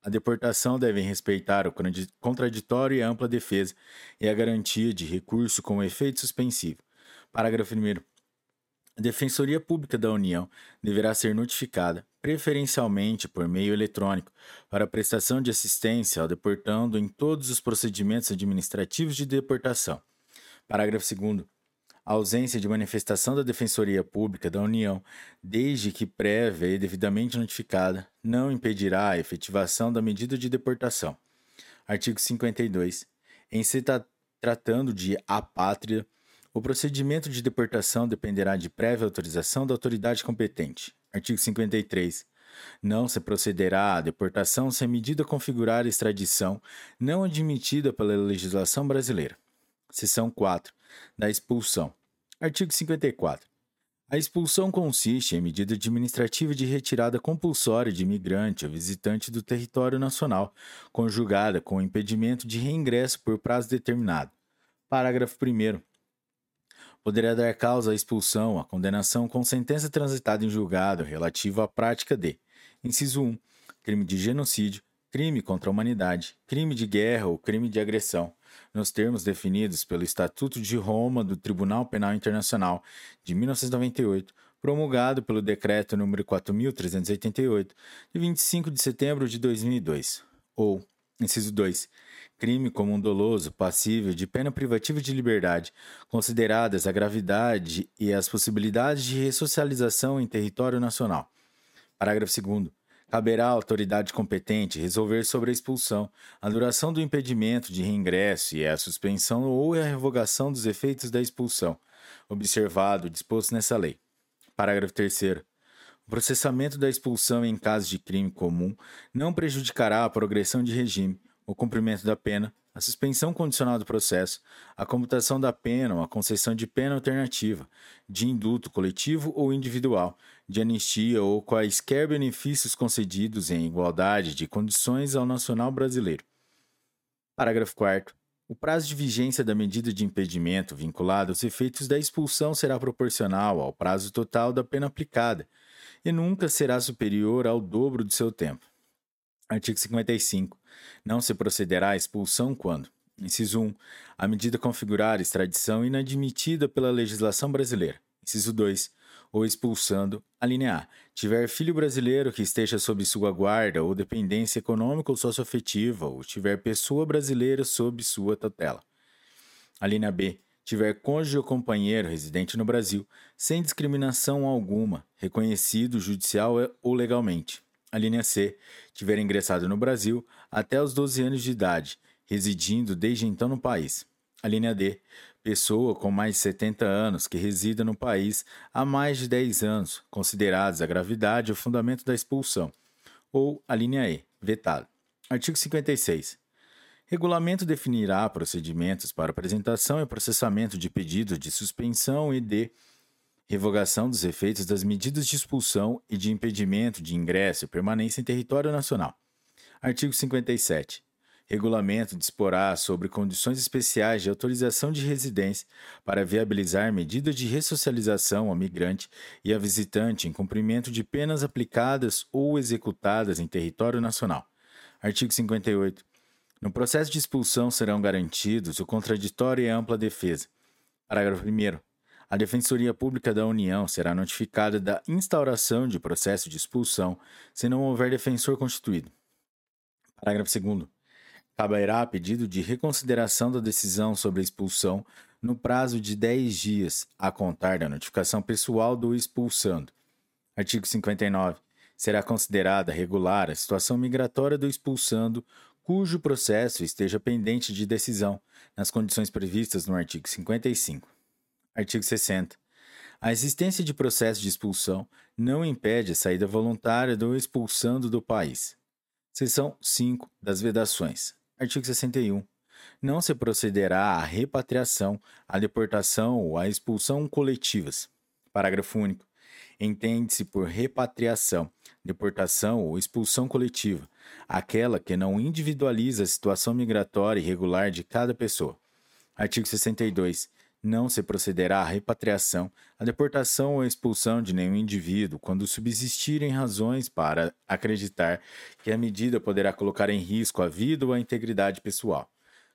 à deportação devem respeitar o contraditório e a ampla defesa e a garantia de recurso com efeito suspensivo. Parágrafo 1. A Defensoria Pública da União deverá ser notificada, preferencialmente por meio eletrônico, para prestação de assistência ao deportando em todos os procedimentos administrativos de deportação. Parágrafo 2. A ausência de manifestação da Defensoria Pública da União, desde que prévia e devidamente notificada, não impedirá a efetivação da medida de deportação. Artigo 52. Em se tratando de apátria, o procedimento de deportação dependerá de prévia autorização da autoridade competente. Artigo 53. Não se procederá à deportação sem medida configurar extradição não admitida pela legislação brasileira. Seção 4. Da expulsão. Artigo 54. A expulsão consiste em medida administrativa de retirada compulsória de imigrante ou visitante do território nacional, conjugada com o impedimento de reingresso por prazo determinado. Parágrafo 1 poderá dar causa à expulsão, à condenação com sentença transitada em julgado relativo à prática de: inciso 1, crime de genocídio, crime contra a humanidade, crime de guerra ou crime de agressão, nos termos definidos pelo Estatuto de Roma do Tribunal Penal Internacional de 1998, promulgado pelo Decreto nº 4388 de 25 de setembro de 2002, ou inciso 2, crime comum doloso passível de pena privativa de liberdade, consideradas a gravidade e as possibilidades de ressocialização em território nacional. Parágrafo 2 caberá à autoridade competente resolver sobre a expulsão, a duração do impedimento de reingresso e a suspensão ou a revogação dos efeitos da expulsão, observado o disposto nessa lei. Parágrafo 3 o processamento da expulsão em caso de crime comum não prejudicará a progressão de regime, o cumprimento da pena, a suspensão condicional do processo, a computação da pena ou a concessão de pena alternativa, de indulto coletivo ou individual, de anistia ou quaisquer benefícios concedidos em igualdade de condições ao nacional brasileiro. Parágrafo 4. O prazo de vigência da medida de impedimento vinculado aos efeitos da expulsão será proporcional ao prazo total da pena aplicada e nunca será superior ao dobro do seu tempo. Artigo 55. Não se procederá à expulsão quando: Inciso 1. A medida configurar extradição inadmitida pela legislação brasileira. Inciso 2. Ou expulsando, a linha A. Tiver filho brasileiro que esteja sob sua guarda ou dependência econômica ou socioafetiva, ou tiver pessoa brasileira sob sua tutela. A linha B tiver cônjuge ou companheiro residente no Brasil, sem discriminação alguma, reconhecido judicial ou legalmente. A linha C tiver ingressado no Brasil até os 12 anos de idade, residindo desde então no país. A linha D, pessoa com mais de 70 anos que resida no país há mais de 10 anos, considerados a gravidade o fundamento da expulsão. Ou a linha E, vetado. Artigo 56. Regulamento definirá procedimentos para apresentação e processamento de pedidos de suspensão e de revogação dos efeitos das medidas de expulsão e de impedimento de ingresso e permanência em território nacional. Artigo 57. Regulamento disporá sobre condições especiais de autorização de residência para viabilizar medidas de ressocialização ao migrante e a visitante em cumprimento de penas aplicadas ou executadas em território nacional. Artigo 58. No processo de expulsão serão garantidos o contraditório e a ampla defesa. Parágrafo 1. A Defensoria Pública da União será notificada da instauração de processo de expulsão se não houver defensor constituído. Parágrafo 2. Caberá pedido de reconsideração da decisão sobre a expulsão no prazo de 10 dias, a contar da notificação pessoal do expulsando. Artigo 59. Será considerada regular a situação migratória do expulsando cujo processo esteja pendente de decisão, nas condições previstas no artigo 55. Artigo 60. A existência de processo de expulsão não impede a saída voluntária do expulsando do país. Seção 5 das vedações. Artigo 61. Não se procederá à repatriação, à deportação ou à expulsão coletivas. Parágrafo único. Entende-se por repatriação, deportação ou expulsão coletiva aquela que não individualiza a situação migratória irregular de cada pessoa. Artigo 62. Não se procederá à repatriação, à deportação ou à expulsão de nenhum indivíduo quando subsistirem razões para acreditar que a medida poderá colocar em risco a vida ou a integridade pessoal.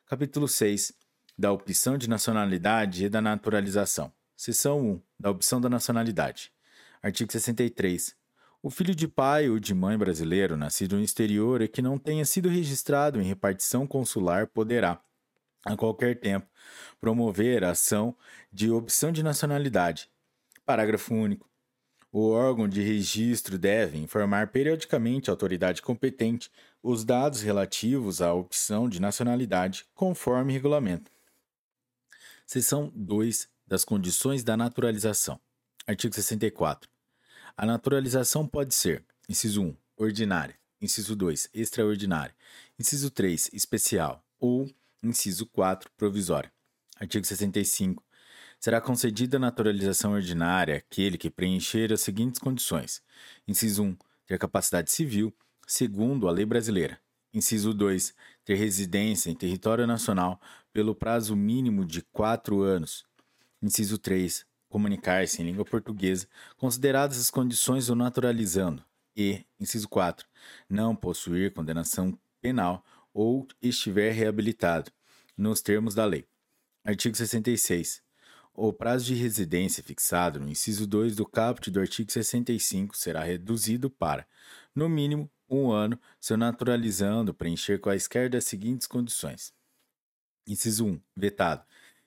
Capítulo 6. Da opção de nacionalidade e da naturalização. Seção 1. Da opção da nacionalidade. Artigo 63. O filho de pai ou de mãe brasileiro nascido no exterior e que não tenha sido registrado em repartição consular poderá, a qualquer tempo, promover a ação de opção de nacionalidade. Parágrafo único. O órgão de registro deve informar periodicamente à autoridade competente os dados relativos à opção de nacionalidade, conforme regulamento. Seção 2 das condições da naturalização. Artigo 64. A naturalização pode ser: inciso 1, ordinária, inciso 2, extraordinária, inciso 3, especial ou inciso 4, provisória. Artigo 65. Será concedida a naturalização ordinária àquele que preencher as seguintes condições: inciso 1, ter capacidade civil, segundo a lei brasileira. Inciso 2, ter residência em território nacional pelo prazo mínimo de quatro anos. Inciso 3, comunicar-se em língua portuguesa, consideradas as condições do naturalizando, e, inciso 4, não possuir condenação penal ou estiver reabilitado, nos termos da lei. Artigo 66. O prazo de residência fixado no inciso 2 do caput do artigo 65 será reduzido para, no mínimo, um ano, se naturalizando preencher quaisquer das seguintes condições. Inciso 1. Vetado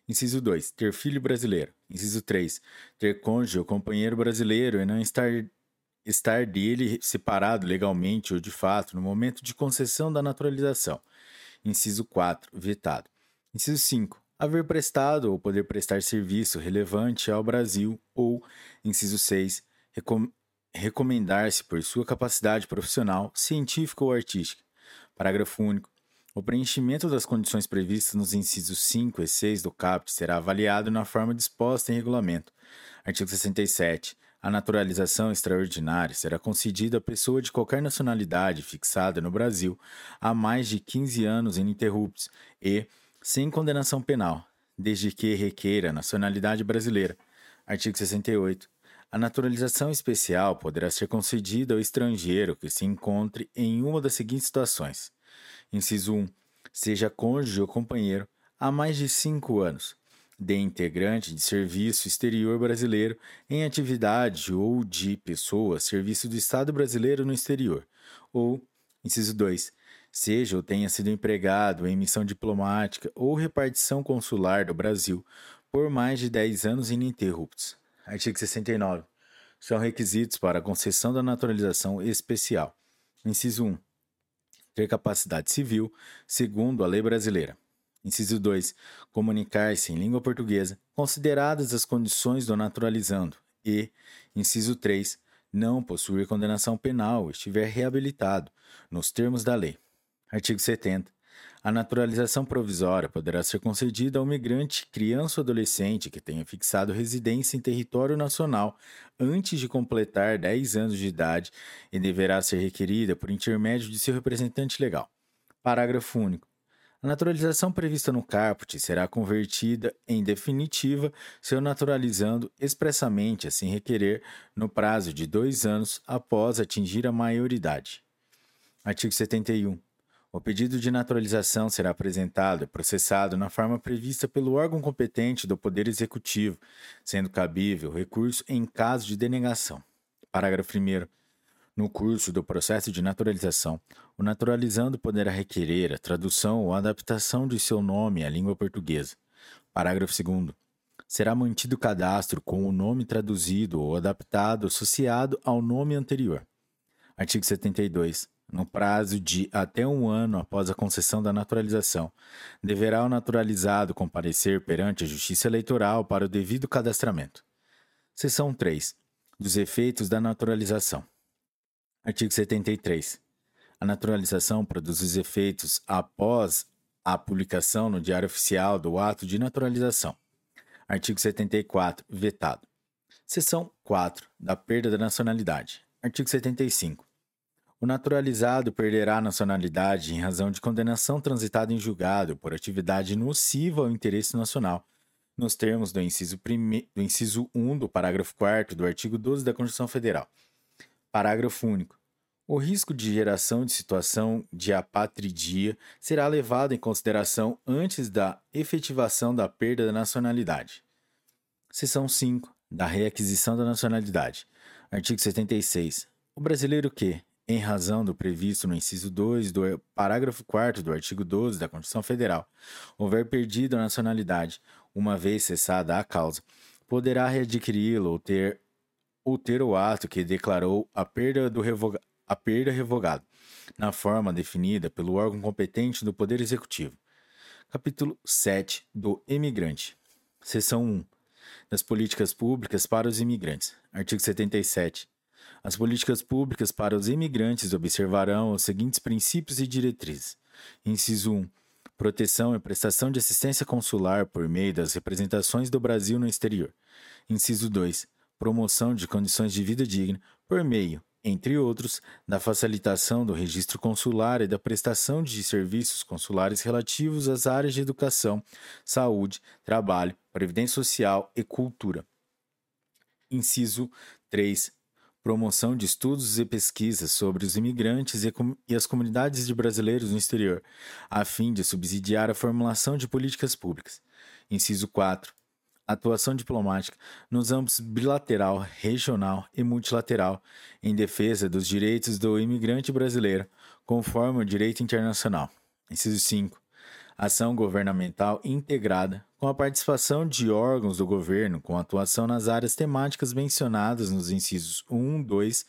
Inciso 2. Ter filho brasileiro. Inciso 3. Ter cônjuge ou companheiro brasileiro e não estar, estar dele separado legalmente ou de fato no momento de concessão da naturalização. Inciso 4. Vetado. Inciso 5. Haver prestado ou poder prestar serviço relevante ao Brasil ou, inciso 6, recom recomendar-se por sua capacidade profissional, científica ou artística. Parágrafo único. O preenchimento das condições previstas nos incisos 5 e 6 do CAPT será avaliado na forma disposta em regulamento. Artigo 67. A naturalização extraordinária será concedida a pessoa de qualquer nacionalidade fixada no Brasil há mais de 15 anos ininterruptos e sem condenação penal, desde que requeira nacionalidade brasileira. Artigo 68. A naturalização especial poderá ser concedida ao estrangeiro que se encontre em uma das seguintes situações: Inciso 1. seja cônjuge ou companheiro, há mais de cinco anos, de integrante de serviço exterior brasileiro em atividade ou de pessoa serviço do Estado brasileiro no exterior, ou, inciso 2, seja ou tenha sido empregado em missão diplomática ou repartição consular do Brasil por mais de 10 anos ininterruptos. Artigo 69. São requisitos para a concessão da naturalização especial. Inciso 1. Ter capacidade civil, segundo a lei brasileira. Inciso 2. Comunicar-se em língua portuguesa, consideradas as condições do naturalizando. E, inciso 3. Não possuir condenação penal, estiver reabilitado, nos termos da lei. Artigo 70. A naturalização provisória poderá ser concedida ao migrante, criança ou adolescente que tenha fixado residência em território nacional antes de completar 10 anos de idade e deverá ser requerida por intermédio de seu representante legal. Parágrafo único. A naturalização prevista no caput será convertida em definitiva se o naturalizando expressamente assim requerer no prazo de dois anos após atingir a maioridade. Artigo 71. O pedido de naturalização será apresentado e processado na forma prevista pelo órgão competente do Poder Executivo, sendo cabível recurso em caso de denegação. Parágrafo 1. No curso do processo de naturalização, o naturalizando poderá requerer a tradução ou adaptação de seu nome à língua portuguesa. Parágrafo 2. Será mantido o cadastro com o nome traduzido ou adaptado associado ao nome anterior. Artigo 72. No prazo de até um ano após a concessão da naturalização, deverá o naturalizado comparecer perante a Justiça Eleitoral para o devido cadastramento. Seção 3. Dos efeitos da naturalização. Artigo 73. A naturalização produz os efeitos após a publicação no Diário Oficial do ato de naturalização. Artigo 74. Vetado. Seção 4. Da perda da nacionalidade. Artigo 75. O naturalizado perderá a nacionalidade em razão de condenação transitada em julgado por atividade nociva ao interesse nacional, nos termos do inciso, prime... do inciso 1 do parágrafo 4 do artigo 12 da Constituição Federal. Parágrafo único. O risco de geração de situação de apatridia será levado em consideração antes da efetivação da perda da nacionalidade. Seção 5. Da reaquisição da nacionalidade. Artigo 76. O brasileiro que, em razão do previsto no inciso 2 do parágrafo 4 do artigo 12 da Constituição Federal, houver perdido a nacionalidade, uma vez cessada a causa, poderá readquiri-la ou ter, ou ter o ato que declarou a perda do revogado a perda revogada, na forma definida pelo órgão competente do Poder Executivo. Capítulo 7 do Imigrante. Seção 1. Das políticas públicas para os imigrantes. Artigo 77. As políticas públicas para os imigrantes observarão os seguintes princípios e diretrizes. Inciso 1. Proteção e prestação de assistência consular por meio das representações do Brasil no exterior. Inciso 2. Promoção de condições de vida digna por meio, entre outros, da facilitação do registro consular e da prestação de serviços consulares relativos às áreas de educação, saúde, trabalho, previdência social e cultura. Inciso 3. Promoção de estudos e pesquisas sobre os imigrantes e, as comunidades de brasileiros no exterior, a fim de subsidiar a formulação de políticas públicas. Inciso 4 atuação diplomática nos âmbitos bilateral, regional e multilateral em defesa dos direitos do imigrante brasileiro, conforme o direito internacional. Inciso 5. Ação governamental integrada, com a participação de órgãos do governo com atuação nas áreas temáticas mencionadas nos incisos 1, 2,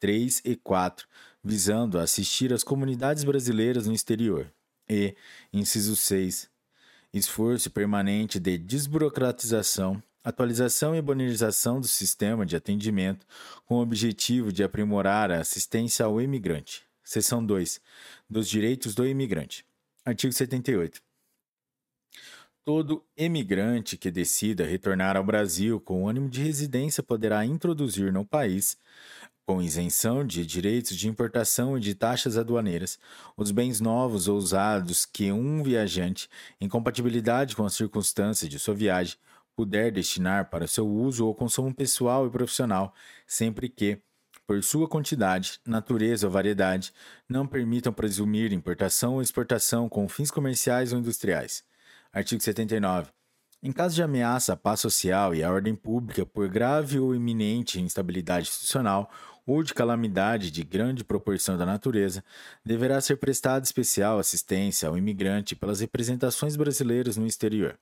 3 e 4, visando assistir as comunidades brasileiras no exterior. E, inciso 6, esforço permanente de desburocratização, atualização e modernização do sistema de atendimento com o objetivo de aprimorar a assistência ao imigrante. Seção 2. Dos direitos do imigrante. Artigo 78. Todo imigrante que decida retornar ao Brasil com ânimo de residência poderá introduzir no país com isenção de direitos de importação e de taxas aduaneiras, os bens novos ou usados que um viajante, em compatibilidade com as circunstâncias de sua viagem, puder destinar para seu uso ou consumo pessoal e profissional, sempre que, por sua quantidade, natureza ou variedade, não permitam presumir importação ou exportação com fins comerciais ou industriais. Artigo 79. Em caso de ameaça à paz social e à ordem pública por grave ou iminente instabilidade institucional ou de calamidade de grande proporção da natureza, deverá ser prestada especial assistência ao imigrante pelas representações brasileiras no exterior.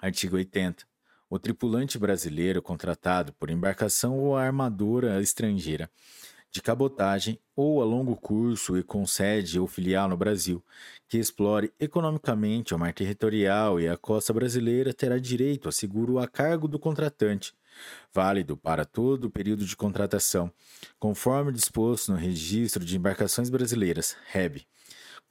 Artigo 80. O tripulante brasileiro contratado por embarcação ou armadura estrangeira de cabotagem ou a longo curso e com sede ou filial no Brasil, que explore economicamente o mar territorial e a costa brasileira terá direito a seguro a cargo do contratante, válido para todo o período de contratação, conforme disposto no Registro de Embarcações Brasileiras, REB,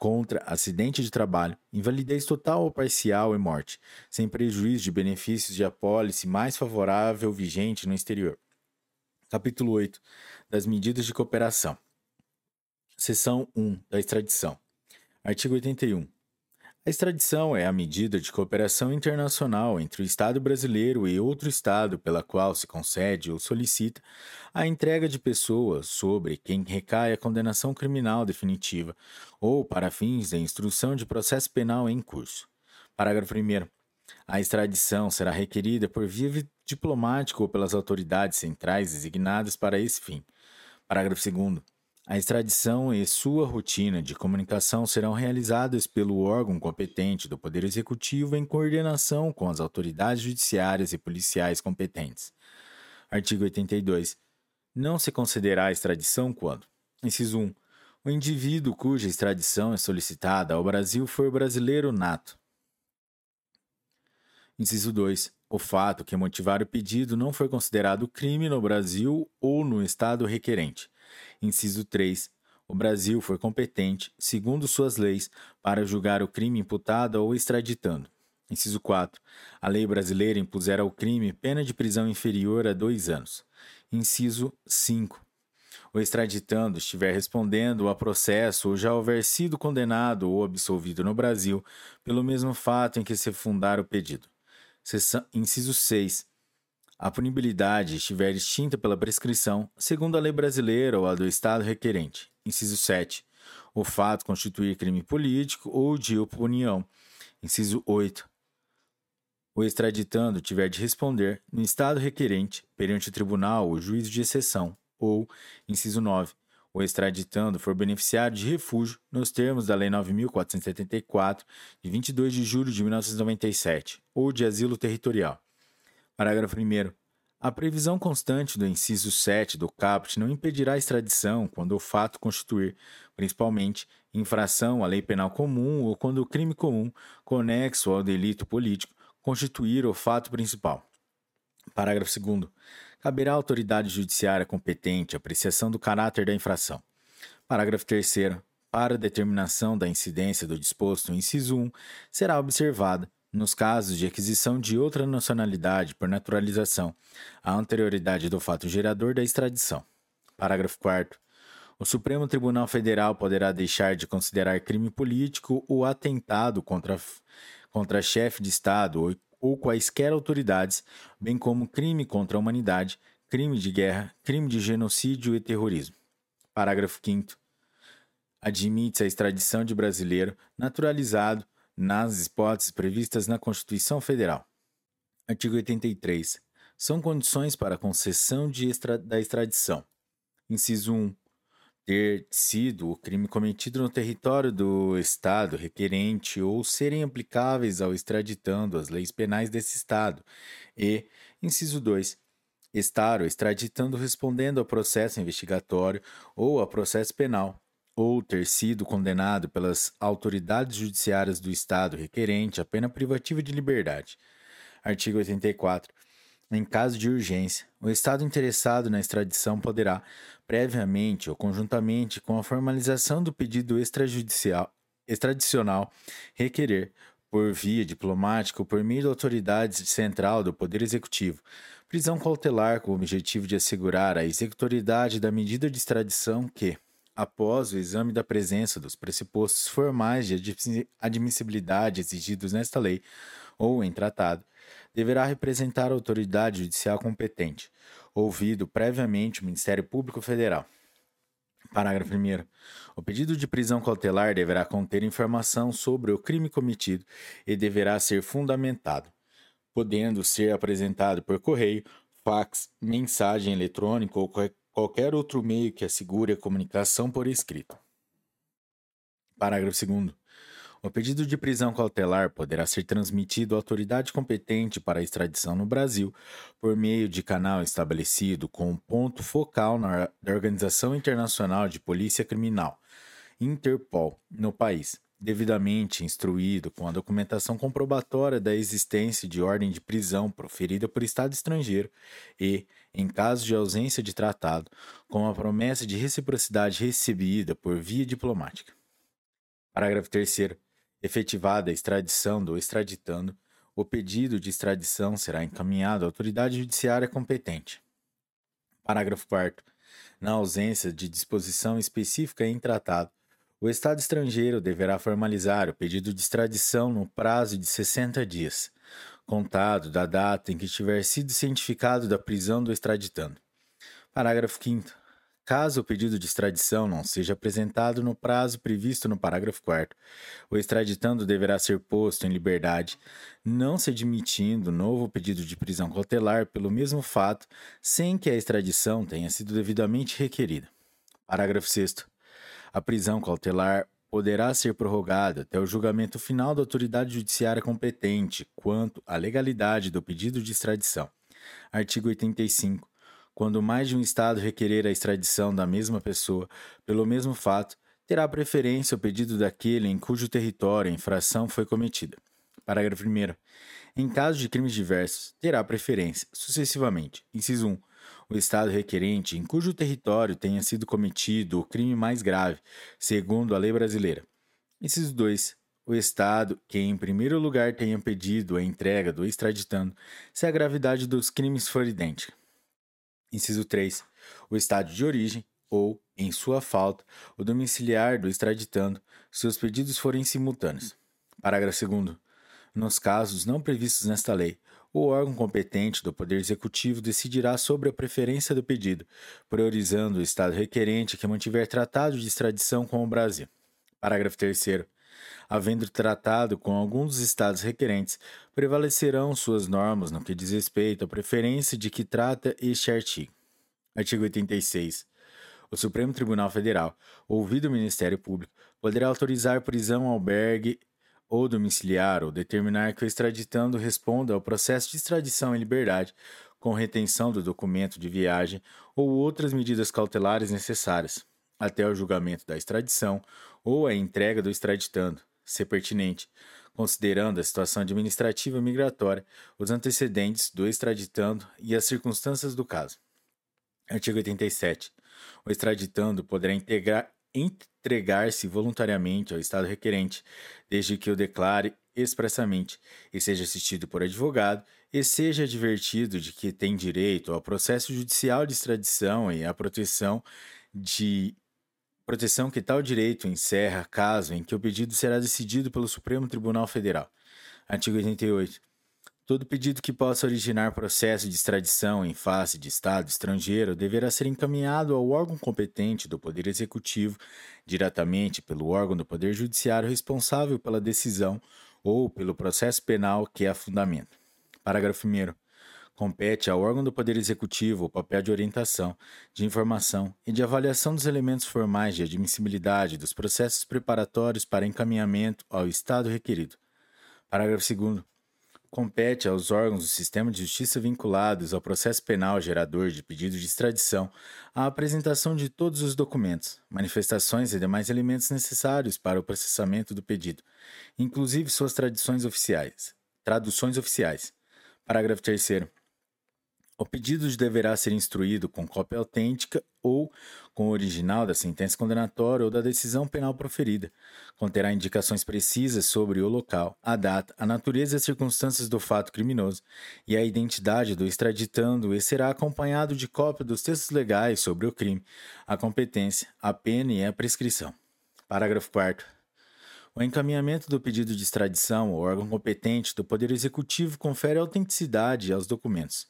contra acidente de trabalho, invalidez total ou parcial e morte, sem prejuízo de benefícios de apólice mais favorável vigente no exterior. Capítulo 8 das medidas de cooperação. Seção 1 da extradição. Artigo 81. A extradição é a medida de cooperação internacional entre o Estado brasileiro e outro Estado pela qual se concede ou solicita a entrega de pessoas sobre quem recai a condenação criminal definitiva ou para fins de instrução de processo penal em curso. Parágrafo 1. A extradição será requerida por via diplomática ou pelas autoridades centrais designadas para esse fim. Parágrafo 2. A extradição e sua rotina de comunicação serão realizadas pelo órgão competente do Poder Executivo em coordenação com as autoridades judiciárias e policiais competentes. Artigo 82. Não se considerará extradição quando: Inciso 1. O indivíduo cuja extradição é solicitada ao Brasil for brasileiro nato. Inciso 2. O fato que motivar o pedido não foi considerado crime no Brasil ou no Estado requerente. Inciso 3. O Brasil foi competente, segundo suas leis, para julgar o crime imputado ou extraditando. Inciso 4. A lei brasileira impusera ao crime pena de prisão inferior a dois anos. Inciso 5. O extraditando estiver respondendo a processo ou já houver sido condenado ou absolvido no Brasil pelo mesmo fato em que se fundar o pedido. Inciso 6 a punibilidade estiver extinta pela prescrição, segundo a lei brasileira ou a do Estado requerente. Inciso 7. O fato constituir crime político ou de opinião. Inciso 8. O extraditando tiver de responder no Estado requerente, perante o tribunal ou juízo de exceção. Ou, inciso 9. O extraditando for beneficiário de refúgio nos termos da Lei 9.474, de 22 de julho de 1997, ou de asilo territorial. Parágrafo 1. A previsão constante do inciso 7 do caput não impedirá a extradição quando o fato constituir, principalmente, infração à lei penal comum ou quando o crime comum, conexo ao delito político, constituir o fato principal. Parágrafo 2. Caberá à autoridade judiciária competente a apreciação do caráter da infração. Parágrafo 3. Para determinação da incidência do disposto no inciso 1, será observada nos casos de aquisição de outra nacionalidade por naturalização, a anterioridade do fato gerador da extradição. Parágrafo 4. O Supremo Tribunal Federal poderá deixar de considerar crime político o atentado contra, contra chefe de Estado ou, ou quaisquer autoridades, bem como crime contra a humanidade, crime de guerra, crime de genocídio e terrorismo. Parágrafo 5. Admite-se a extradição de brasileiro naturalizado nas hipóteses previstas na Constituição Federal. Artigo 83. São condições para a concessão extra da extradição. Inciso 1. Ter sido o crime cometido no território do Estado requerente ou serem aplicáveis ao extraditando as leis penais desse Estado. E, inciso 2. Estar o extraditando respondendo ao processo investigatório ou ao processo penal, ou ter sido condenado pelas autoridades judiciárias do Estado requerente a pena privativa de liberdade. Artigo 84. Em caso de urgência, o Estado interessado na extradição poderá, previamente ou conjuntamente com a formalização do pedido extrajudicial, extradicional, requerer, por via diplomática ou por meio da autoridade central do Poder Executivo, prisão cautelar com o objetivo de assegurar a executoriedade da medida de extradição que, após o exame da presença dos pressupostos formais de admissibilidade exigidos nesta lei ou em tratado, deverá representar a autoridade judicial competente, ouvido previamente o Ministério Público Federal. Parágrafo 1. O pedido de prisão cautelar deverá conter informação sobre o crime cometido e deverá ser fundamentado, podendo ser apresentado por correio, fax, mensagem eletrônica ou qualquer outro meio que assegure a comunicação por escrito. Parágrafo 2. O pedido de prisão cautelar poderá ser transmitido à autoridade competente para a extradição no Brasil por meio de canal estabelecido com ponto focal na Organização Internacional de Polícia Criminal, Interpol, no país, devidamente instruído com a documentação comprobatória da existência de ordem de prisão proferida por Estado estrangeiro e, em caso de ausência de tratado, com a promessa de reciprocidade recebida por via diplomática. Parágrafo 3 efetivada a extradição do extraditando, o pedido de extradição será encaminhado à autoridade judiciária competente. Parágrafo 4. Na ausência de disposição específica em tratado, o Estado estrangeiro deverá formalizar o pedido de extradição no prazo de 60 dias, contado da data em que tiver sido cientificado da prisão do extraditando. Parágrafo 5. Caso o pedido de extradição não seja apresentado no prazo previsto no parágrafo 4, o extraditando deverá ser posto em liberdade, não se admitindo novo pedido de prisão cautelar pelo mesmo fato, sem que a extradição tenha sido devidamente requerida. Parágrafo 6. A prisão cautelar poderá ser prorrogada até o julgamento final da autoridade judiciária competente quanto à legalidade do pedido de extradição. Artigo 85. Quando mais de um Estado requerer a extradição da mesma pessoa pelo mesmo fato, terá preferência o pedido daquele em cujo território a infração foi cometida. Parágrafo 1. Em caso de crimes diversos, terá preferência, sucessivamente. Inciso 1. O Estado requerente em cujo território tenha sido cometido o crime mais grave, segundo a lei brasileira. Inciso 2. O Estado que, em primeiro lugar, tenha pedido a entrega do extraditando, se a gravidade dos crimes for idêntica. Inciso 3. O estado de origem, ou, em sua falta, o domiciliar do extraditando, se os pedidos forem simultâneos. Parágrafo 2. Nos casos não previstos nesta lei, o órgão competente do Poder Executivo decidirá sobre a preferência do pedido, priorizando o Estado requerente que mantiver tratado de extradição com o Brasil. Parágrafo 3. Havendo tratado com alguns dos estados requerentes, prevalecerão suas normas no que diz respeito à preferência de que trata este artigo. Artigo 86. O Supremo Tribunal Federal, ouvido o Ministério Público, poderá autorizar prisão, albergue ou domiciliar ou determinar que o extraditando responda ao processo de extradição em liberdade, com retenção do documento de viagem ou outras medidas cautelares necessárias, até o julgamento da extradição ou a entrega do extraditando, se pertinente, considerando a situação administrativa migratória, os antecedentes do extraditando e as circunstâncias do caso. Artigo 87. O extraditando poderá entregar-se voluntariamente ao Estado requerente, desde que o declare expressamente e seja assistido por advogado e seja advertido de que tem direito ao processo judicial de extradição e à proteção de Proteção que tal direito encerra caso em que o pedido será decidido pelo Supremo Tribunal Federal. Artigo 88. Todo pedido que possa originar processo de extradição em face de Estado estrangeiro deverá ser encaminhado ao órgão competente do Poder Executivo, diretamente pelo órgão do Poder Judiciário responsável pela decisão ou pelo processo penal que a fundamenta. Parágrafo 1. Compete ao órgão do Poder Executivo o papel de orientação, de informação e de avaliação dos elementos formais de admissibilidade dos processos preparatórios para encaminhamento ao Estado requerido. Parágrafo 2. Compete aos órgãos do sistema de justiça vinculados ao processo penal gerador de pedido de extradição a apresentação de todos os documentos, manifestações e demais elementos necessários para o processamento do pedido, inclusive suas tradições oficiais, traduções oficiais. Parágrafo 3. O pedido deverá ser instruído com cópia autêntica ou com o original da sentença condenatória ou da decisão penal proferida. Conterá indicações precisas sobre o local, a data, a natureza e as circunstâncias do fato criminoso e a identidade do extraditando e será acompanhado de cópia dos textos legais sobre o crime, a competência, a pena e a prescrição. Parágrafo 4 o encaminhamento do pedido de extradição ao órgão competente do Poder Executivo confere autenticidade aos documentos.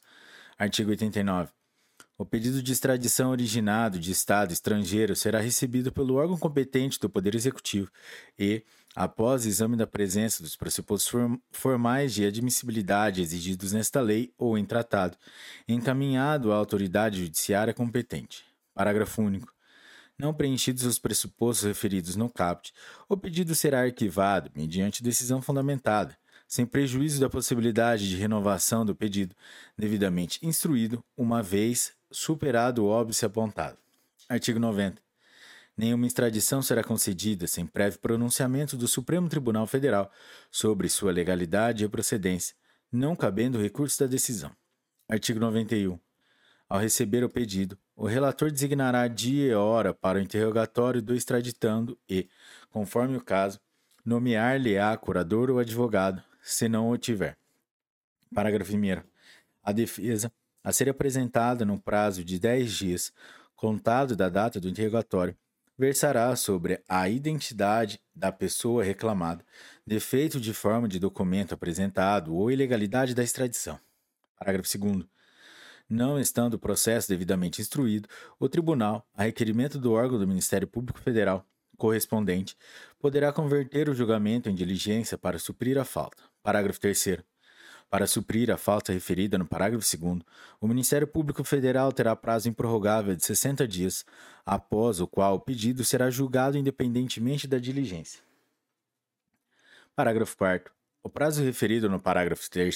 Artigo 89. O pedido de extradição originado de Estado estrangeiro será recebido pelo órgão competente do Poder Executivo e, após exame da presença dos pressupostos formais de admissibilidade exigidos nesta lei ou em tratado, encaminhado à autoridade judiciária competente. Parágrafo único. Não preenchidos os pressupostos referidos no caput, o pedido será arquivado mediante decisão fundamentada, sem prejuízo da possibilidade de renovação do pedido, devidamente instruído, uma vez superado o óbice apontado. Artigo 90. Nenhuma extradição será concedida sem prévio pronunciamento do Supremo Tribunal Federal sobre sua legalidade e procedência, não cabendo recurso da decisão. Artigo 91. Ao receber o pedido, o relator designará dia e hora para o interrogatório do extraditando e, conforme o caso, nomear-lhe-á curador ou advogado, se não o tiver. Parágrafo 1. A defesa, a ser apresentada no prazo de 10 dias, contado da data do interrogatório, versará sobre a identidade da pessoa reclamada, defeito de forma de documento apresentado ou ilegalidade da extradição. Parágrafo 2. Não estando o processo devidamente instruído, o tribunal, a requerimento do órgão do Ministério Público Federal correspondente, poderá converter o julgamento em diligência para suprir a falta. Parágrafo 3. Para suprir a falta referida no parágrafo 2, o Ministério Público Federal terá prazo improrrogável de 60 dias, após o qual o pedido será julgado independentemente da diligência. Parágrafo 4. O prazo referido no parágrafo 3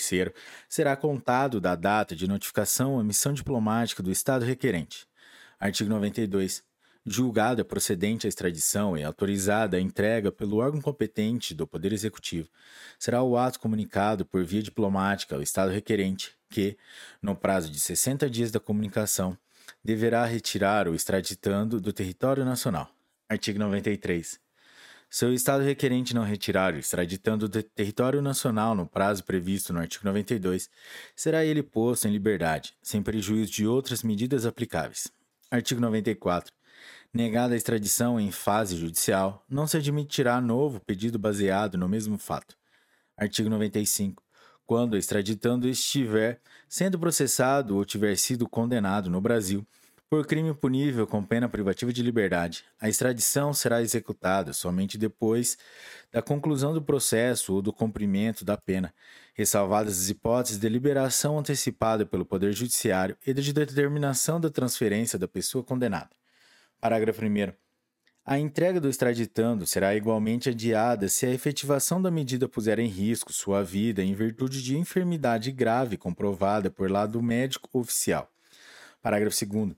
será contado da data de notificação ou emissão diplomática do Estado requerente. Artigo 92 julgada procedente a extradição e autorizada a entrega pelo órgão competente do Poder Executivo, será o ato comunicado por via diplomática ao Estado requerente, que, no prazo de 60 dias da comunicação, deverá retirar o extraditando do território nacional. Artigo 93. Se o Estado requerente não retirar o extraditando do território nacional no prazo previsto no artigo 92, será ele posto em liberdade, sem prejuízo de outras medidas aplicáveis. Artigo 94. Negada a extradição em fase judicial, não se admitirá novo pedido baseado no mesmo fato. Artigo 95. Quando o extraditando estiver sendo processado ou tiver sido condenado no Brasil por crime punível com pena privativa de liberdade, a extradição será executada somente depois da conclusão do processo ou do cumprimento da pena, ressalvadas as hipóteses de liberação antecipada pelo Poder Judiciário e de determinação da transferência da pessoa condenada. Parágrafo 1. A entrega do extraditando será igualmente adiada se a efetivação da medida puser em risco sua vida em virtude de enfermidade grave comprovada por lado médico oficial. Parágrafo 2.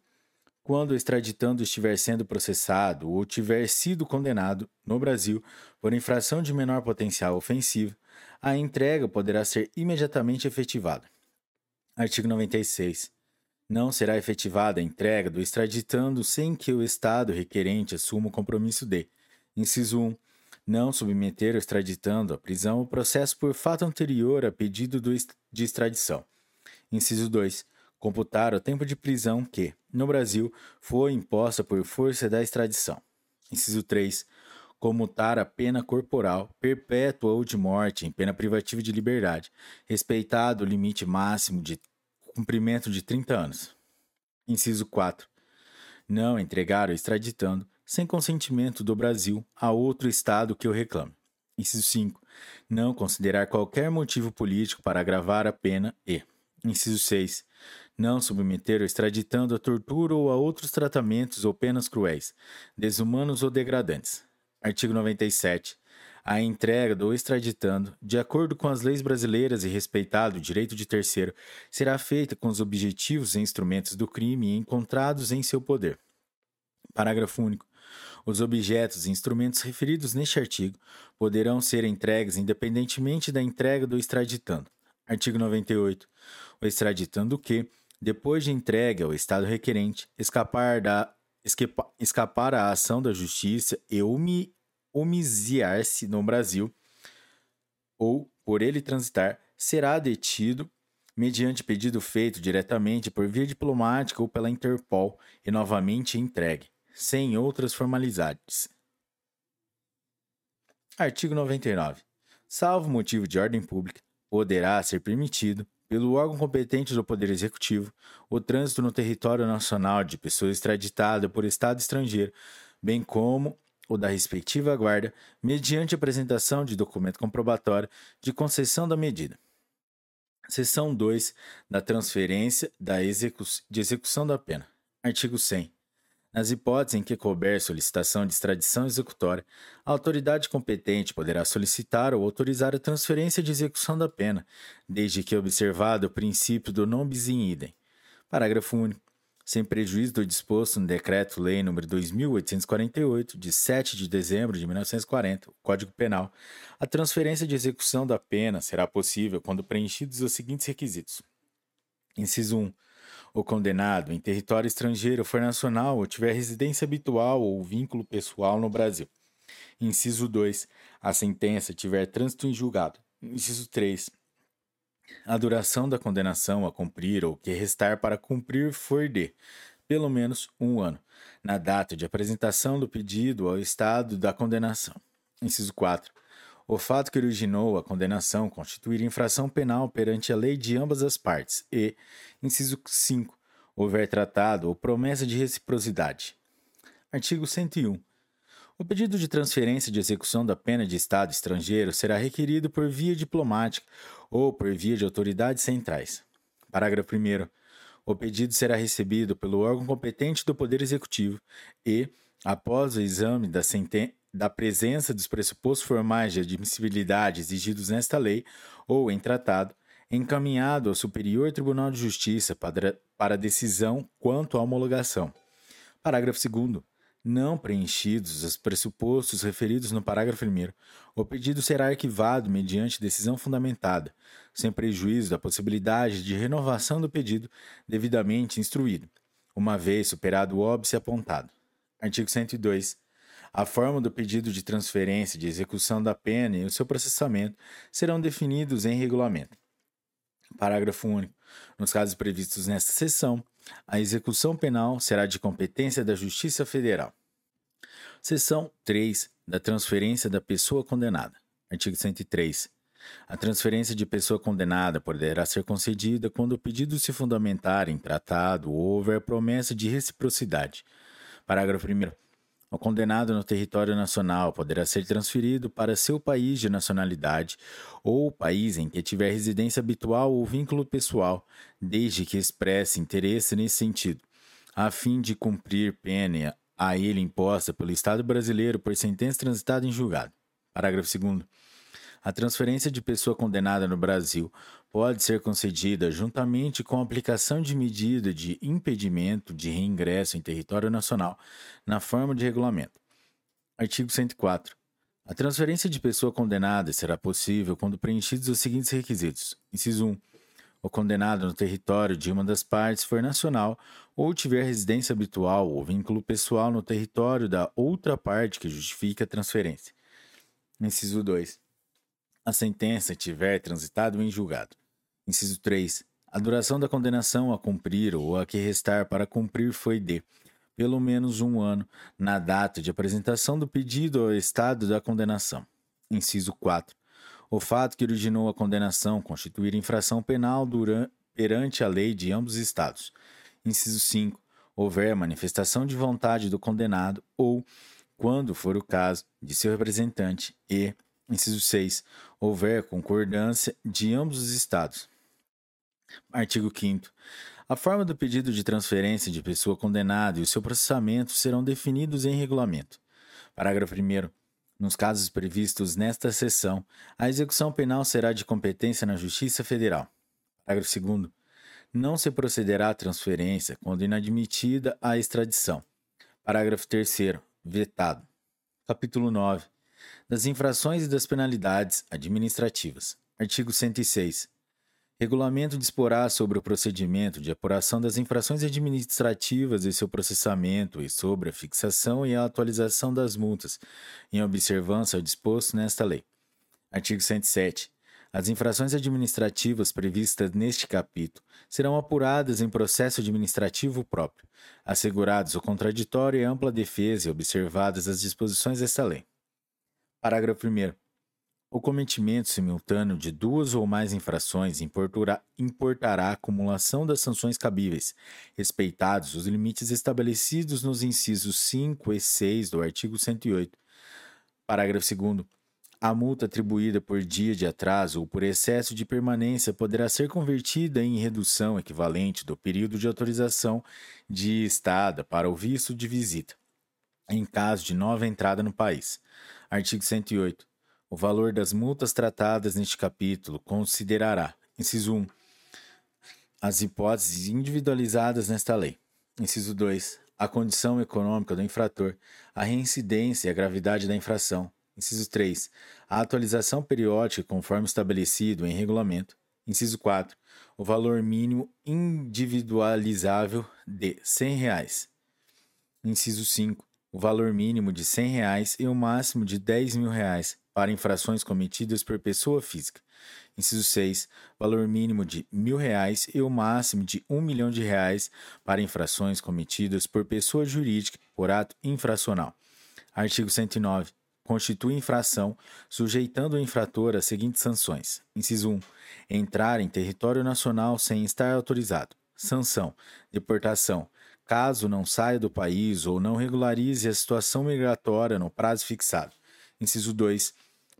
Quando o extraditando estiver sendo processado ou tiver sido condenado no Brasil por infração de menor potencial ofensivo, a entrega poderá ser imediatamente efetivada. Artigo 96 não será efetivada a entrega do extraditando sem que o Estado requerente assuma o compromisso de: inciso 1. Não submeter o extraditando à prisão o processo por fato anterior a pedido de extradição. Inciso 2. Computar o tempo de prisão que, no Brasil, foi imposta por força da extradição. Inciso 3. Comutar a pena corporal, perpétua ou de morte em pena privativa de liberdade, respeitado o limite máximo de cumprimento de 30 anos. Inciso 4. Não entregar ou extraditando, sem consentimento do Brasil, a outro Estado que o reclame. Inciso 5. Não considerar qualquer motivo político para agravar a pena e. Inciso 6. Não submeter ou extraditando a tortura ou a outros tratamentos ou penas cruéis, desumanos ou degradantes. Artigo 97 a entrega do extraditando, de acordo com as leis brasileiras e respeitado o direito de terceiro, será feita com os objetivos e instrumentos do crime encontrados em seu poder. Parágrafo único. Os objetos e instrumentos referidos neste artigo poderão ser entregues independentemente da entrega do extraditando. Artigo 98. O extraditando que, depois de entregue ao Estado requerente, escapar, da, escapa, escapar à ação da Justiça e homiciar-se no Brasil, ou por ele transitar, será detido mediante pedido feito diretamente por via diplomática ou pela Interpol e novamente entregue, sem outras formalidades. Artigo 99. Salvo motivo de ordem pública, poderá ser permitido, pelo órgão competente do Poder Executivo, o trânsito no território nacional de pessoa extraditada por Estado estrangeiro, bem como o da respectiva guarda, mediante apresentação de documento comprobatório de concessão da medida. Seção 2 da transferência da execu de execução da pena. Artigo 100. Nas hipóteses em que couber solicitação de extradição executória, a autoridade competente poderá solicitar ou autorizar a transferência de execução da pena, desde que observado o princípio do non bis in idem. Parágrafo único. Sem prejuízo do disposto no Decreto-Lei nº 2848, de 7 de dezembro de 1940, o Código Penal, a transferência de execução da pena será possível quando preenchidos os seguintes requisitos. Inciso 1 o condenado em território estrangeiro for nacional ou tiver residência habitual ou vínculo pessoal no Brasil. Inciso 2. A sentença tiver trânsito em julgado. Inciso 3. A duração da condenação a cumprir ou que restar para cumprir for de, pelo menos, um ano, na data de apresentação do pedido ao estado da condenação. Inciso 4. O fato que originou a condenação constituir infração penal perante a lei de ambas as partes e, inciso 5, houver tratado ou promessa de reciprocidade. Artigo 101. O pedido de transferência de execução da pena de Estado estrangeiro será requerido por via diplomática ou por via de autoridades centrais. Parágrafo 1. O pedido será recebido pelo órgão competente do Poder Executivo e, após o exame da da presença dos pressupostos formais de admissibilidade exigidos nesta lei ou em tratado, encaminhado ao Superior Tribunal de Justiça para, para decisão quanto à homologação. Parágrafo 2. Não preenchidos os pressupostos referidos no parágrafo 1, o pedido será arquivado mediante decisão fundamentada, sem prejuízo da possibilidade de renovação do pedido devidamente instruído, uma vez superado o óbice apontado. Artigo 102. A forma do pedido de transferência de execução da pena e o seu processamento serão definidos em regulamento. Parágrafo único. Nos casos previstos nesta seção, a execução penal será de competência da Justiça Federal. Seção 3 da transferência da pessoa condenada. Artigo 103. A transferência de pessoa condenada poderá ser concedida quando o pedido se fundamentar em tratado ou houver promessa de reciprocidade. Parágrafo 1. O condenado no território nacional poderá ser transferido para seu país de nacionalidade ou país em que tiver residência habitual ou vínculo pessoal, desde que expresse interesse nesse sentido, a fim de cumprir pena a ele imposta pelo Estado brasileiro por sentença transitada em julgado. Parágrafo 2. A transferência de pessoa condenada no Brasil pode ser concedida juntamente com a aplicação de medida de impedimento de reingresso em território nacional, na forma de regulamento. Artigo 104. A transferência de pessoa condenada será possível quando preenchidos os seguintes requisitos: inciso 1. O condenado no território de uma das partes for nacional ou tiver residência habitual ou vínculo pessoal no território da outra parte que justifique a transferência. Inciso 2 a sentença tiver transitado em julgado. Inciso 3. A duração da condenação a cumprir ou a que restar para cumprir foi de pelo menos um ano na data de apresentação do pedido ao estado da condenação. Inciso 4. O fato que originou a condenação constituir infração penal durante, perante a lei de ambos os estados. Inciso 5. Houver manifestação de vontade do condenado ou, quando for o caso, de seu representante e, Inciso 6. Houver concordância de ambos os Estados. Artigo 5. A forma do pedido de transferência de pessoa condenada e o seu processamento serão definidos em regulamento. Parágrafo 1. Nos casos previstos nesta seção, a execução penal será de competência na Justiça Federal. Parágrafo 2. Não se procederá à transferência quando inadmitida a extradição. Parágrafo 3. Vetado. Capítulo 9 das infrações e das penalidades administrativas. Artigo 106. Regulamento disporá sobre o procedimento de apuração das infrações administrativas e seu processamento e sobre a fixação e a atualização das multas, em observância ao disposto nesta lei. Artigo 107. As infrações administrativas previstas neste capítulo serão apuradas em processo administrativo próprio, assegurados o contraditório e ampla defesa e observadas as disposições desta lei. Parágrafo 1. O cometimento simultâneo de duas ou mais infrações importará, importará a acumulação das sanções cabíveis, respeitados os limites estabelecidos nos incisos 5 e 6 do artigo 108. Parágrafo 2. A multa atribuída por dia de atraso ou por excesso de permanência poderá ser convertida em redução equivalente do período de autorização de estada para o visto de visita, em caso de nova entrada no país. Artigo 108. O valor das multas tratadas neste capítulo considerará, inciso 1, as hipóteses individualizadas nesta lei. Inciso 2, a condição econômica do infrator, a reincidência e a gravidade da infração. Inciso 3, a atualização periódica conforme estabelecido em regulamento. Inciso 4, o valor mínimo individualizável de 100 reais. Inciso 5, o valor mínimo de 100 reais e o máximo de 10 mil reais para infrações cometidas por pessoa física. Inciso 6. Valor mínimo de R$ 1.000 e o máximo de 1 milhão de reais para infrações cometidas por pessoa jurídica por ato infracional. Artigo 109. Constitui infração, sujeitando o infrator às seguintes sanções. Inciso 1. Entrar em território nacional sem estar autorizado. Sanção: deportação, caso não saia do país ou não regularize a situação migratória no prazo fixado. Inciso 2.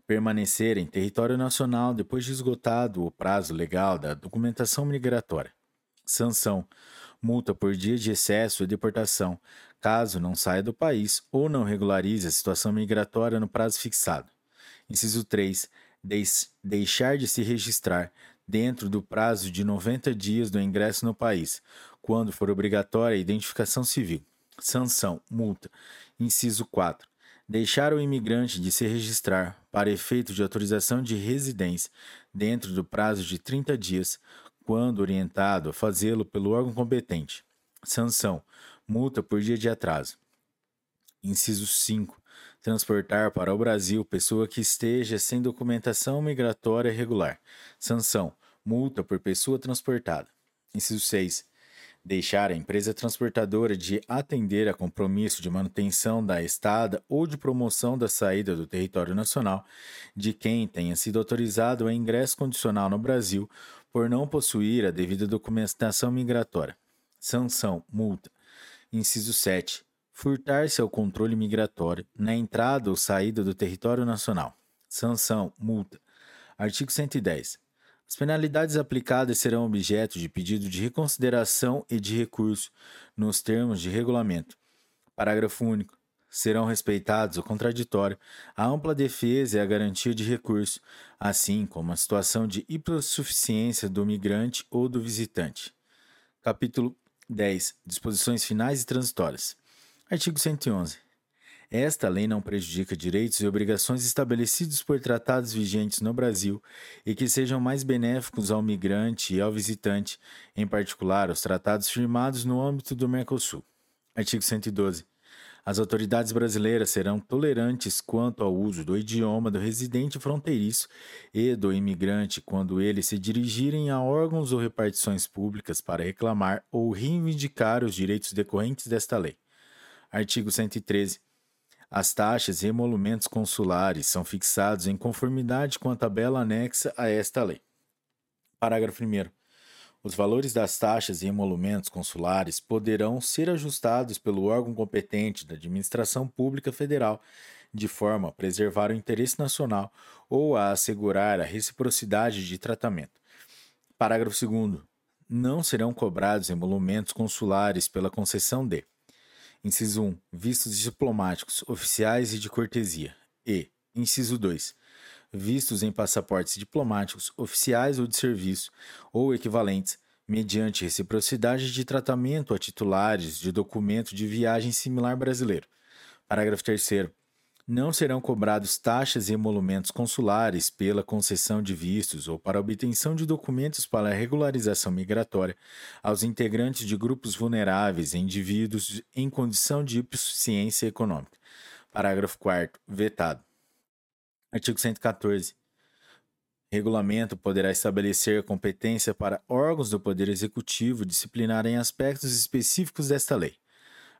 Permanecer em território nacional depois de esgotado o prazo legal da documentação migratória. Sanção: multa por dia de excesso e deportação, caso não saia do país ou não regularize a situação migratória no prazo fixado. Inciso 3. deixar de se registrar dentro do prazo de 90 dias do ingresso no país, quando for obrigatória a identificação civil. Sanção: multa. Inciso 4 deixar o imigrante de se registrar para efeito de autorização de residência dentro do prazo de 30 dias, quando orientado a fazê-lo pelo órgão competente. Sanção: multa por dia de atraso. Inciso 5. Transportar para o Brasil pessoa que esteja sem documentação migratória regular. Sanção: multa por pessoa transportada. Inciso 6 deixar a empresa transportadora de atender a compromisso de manutenção da estada ou de promoção da saída do território nacional de quem tenha sido autorizado a ingresso condicional no Brasil por não possuir a devida documentação migratória. Sanção, multa. Inciso 7. Furtar-se ao controle migratório na entrada ou saída do território nacional. Sanção, multa. Artigo 110. As penalidades aplicadas serão objeto de pedido de reconsideração e de recurso nos termos de regulamento. Parágrafo único. Serão respeitados o contraditório, a ampla defesa e a garantia de recurso, assim como a situação de hipossuficiência do migrante ou do visitante. Capítulo 10. Disposições finais e transitórias. Artigo 111. Esta lei não prejudica direitos e obrigações estabelecidos por tratados vigentes no Brasil e que sejam mais benéficos ao migrante e ao visitante, em particular os tratados firmados no âmbito do Mercosul. Artigo 112. As autoridades brasileiras serão tolerantes quanto ao uso do idioma do residente fronteiriço e do imigrante quando eles se dirigirem a órgãos ou repartições públicas para reclamar ou reivindicar os direitos decorrentes desta lei. Artigo 113. As taxas e emolumentos consulares são fixados em conformidade com a tabela anexa a esta lei. Parágrafo 1. Os valores das taxas e emolumentos consulares poderão ser ajustados pelo órgão competente da administração pública federal, de forma a preservar o interesse nacional ou a assegurar a reciprocidade de tratamento. Parágrafo 2. Não serão cobrados emolumentos consulares pela concessão de Inciso 1. Vistos diplomáticos, oficiais e de cortesia. E. Inciso 2. Vistos em passaportes diplomáticos, oficiais ou de serviço, ou equivalentes, mediante reciprocidade de tratamento a titulares de documento de viagem similar brasileiro. Parágrafo 3. Não serão cobrados taxas e emolumentos consulares pela concessão de vistos ou para obtenção de documentos para regularização migratória aos integrantes de grupos vulneráveis e indivíduos em condição de hipossuficiência econômica. Parágrafo 4 vetado. Artigo 114. Regulamento poderá estabelecer competência para órgãos do Poder Executivo disciplinarem aspectos específicos desta lei.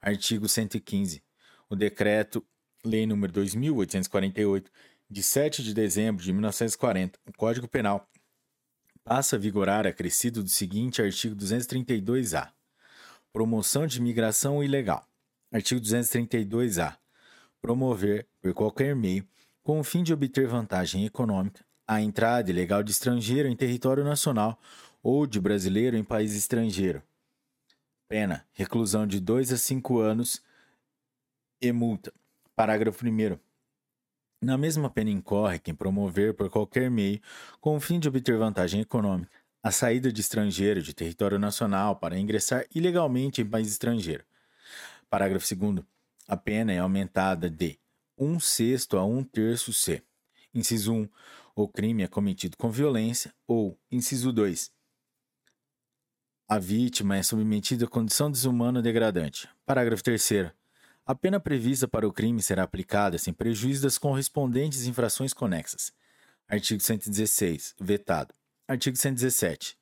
Artigo 115. O decreto Lei nº 2848, de 7 de dezembro de 1940, o Código Penal passa a vigorar acrescido do seguinte artigo 232-A. Promoção de imigração ilegal. Artigo 232-A. Promover, por qualquer meio, com o fim de obter vantagem econômica, a entrada ilegal de estrangeiro em território nacional ou de brasileiro em país estrangeiro. Pena: reclusão de 2 a 5 anos e multa. Parágrafo 1. Na mesma pena incorre quem promover por qualquer meio, com o fim de obter vantagem econômica, a saída de estrangeiro de território nacional para ingressar ilegalmente em país estrangeiro. Parágrafo 2. A pena é aumentada de um sexto a um terço C. Inciso 1. O crime é cometido com violência. Ou, inciso 2. A vítima é submetida a condição desumana degradante. Parágrafo 3. A pena prevista para o crime será aplicada sem prejuízo das correspondentes infrações conexas. Artigo 116. Vetado. Artigo 117.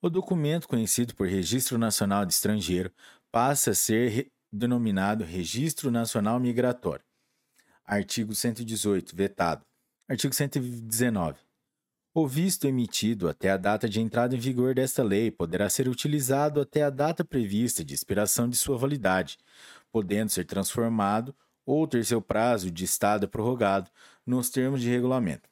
O documento conhecido por Registro Nacional de Estrangeiro passa a ser re denominado Registro Nacional Migratório. Artigo 118. Vetado. Artigo 119. O visto emitido até a data de entrada em vigor desta lei poderá ser utilizado até a data prevista de expiração de sua validade, podendo ser transformado ou ter seu prazo de estado prorrogado nos termos de regulamento.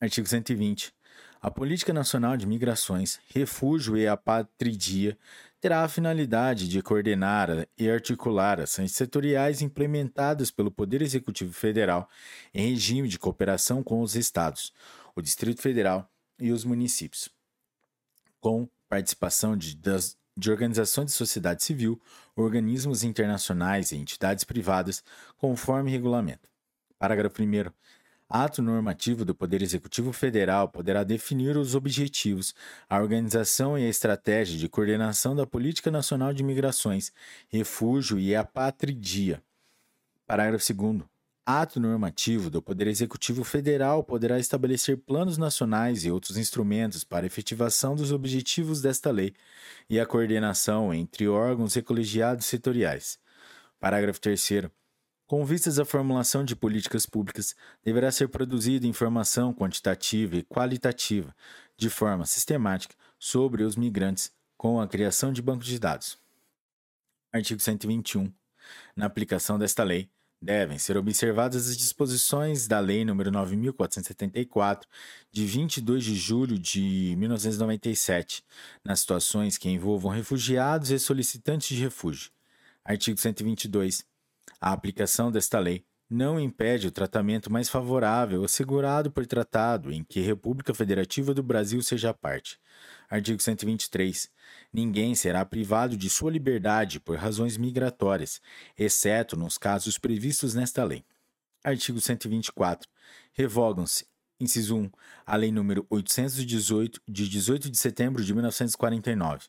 Artigo 120. A Política Nacional de Migrações, Refúgio e Apatridia terá a finalidade de coordenar e articular ações setoriais implementadas pelo Poder Executivo Federal em regime de cooperação com os Estados, o Distrito Federal e os municípios, com participação de, das, de organizações de sociedade civil, organismos internacionais e entidades privadas, conforme regulamento. Parágrafo 1. Ato normativo do Poder Executivo Federal poderá definir os objetivos, a organização e a estratégia de coordenação da Política Nacional de Migrações, Refúgio e Apatridia. Parágrafo 2. Ato normativo do Poder Executivo Federal poderá estabelecer planos nacionais e outros instrumentos para efetivação dos objetivos desta lei e a coordenação entre órgãos e colegiados setoriais. Parágrafo 3. Com vistas à formulação de políticas públicas, deverá ser produzida informação quantitativa e qualitativa, de forma sistemática, sobre os migrantes, com a criação de bancos de dados. Artigo 121. Na aplicação desta lei, devem ser observadas as disposições da Lei nº 9.474, de 22 de julho de 1997, nas situações que envolvam refugiados e solicitantes de refúgio. Artigo 122. A aplicação desta lei não impede o tratamento mais favorável assegurado por tratado em que a República Federativa do Brasil seja parte. Artigo 123. Ninguém será privado de sua liberdade por razões migratórias, exceto nos casos previstos nesta lei. Artigo 124. Revogam-se, inciso 1, a Lei nº 818, de 18 de setembro de 1949.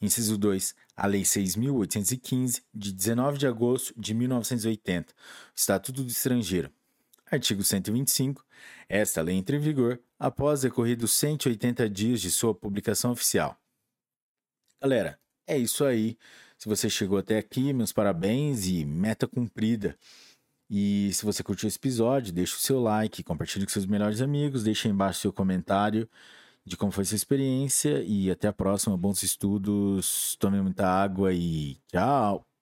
Inciso 2, a Lei 6.815, de 19 de agosto de 1980, Estatuto do Estrangeiro. Artigo 125. Esta lei entra em vigor após decorridos 180 dias de sua publicação oficial. Galera, é isso aí. Se você chegou até aqui, meus parabéns e meta cumprida. E se você curtiu esse episódio, deixe o seu like, compartilhe com seus melhores amigos, deixe aí embaixo seu comentário de como foi sua experiência e até a próxima. Bons estudos, tome muita água e tchau!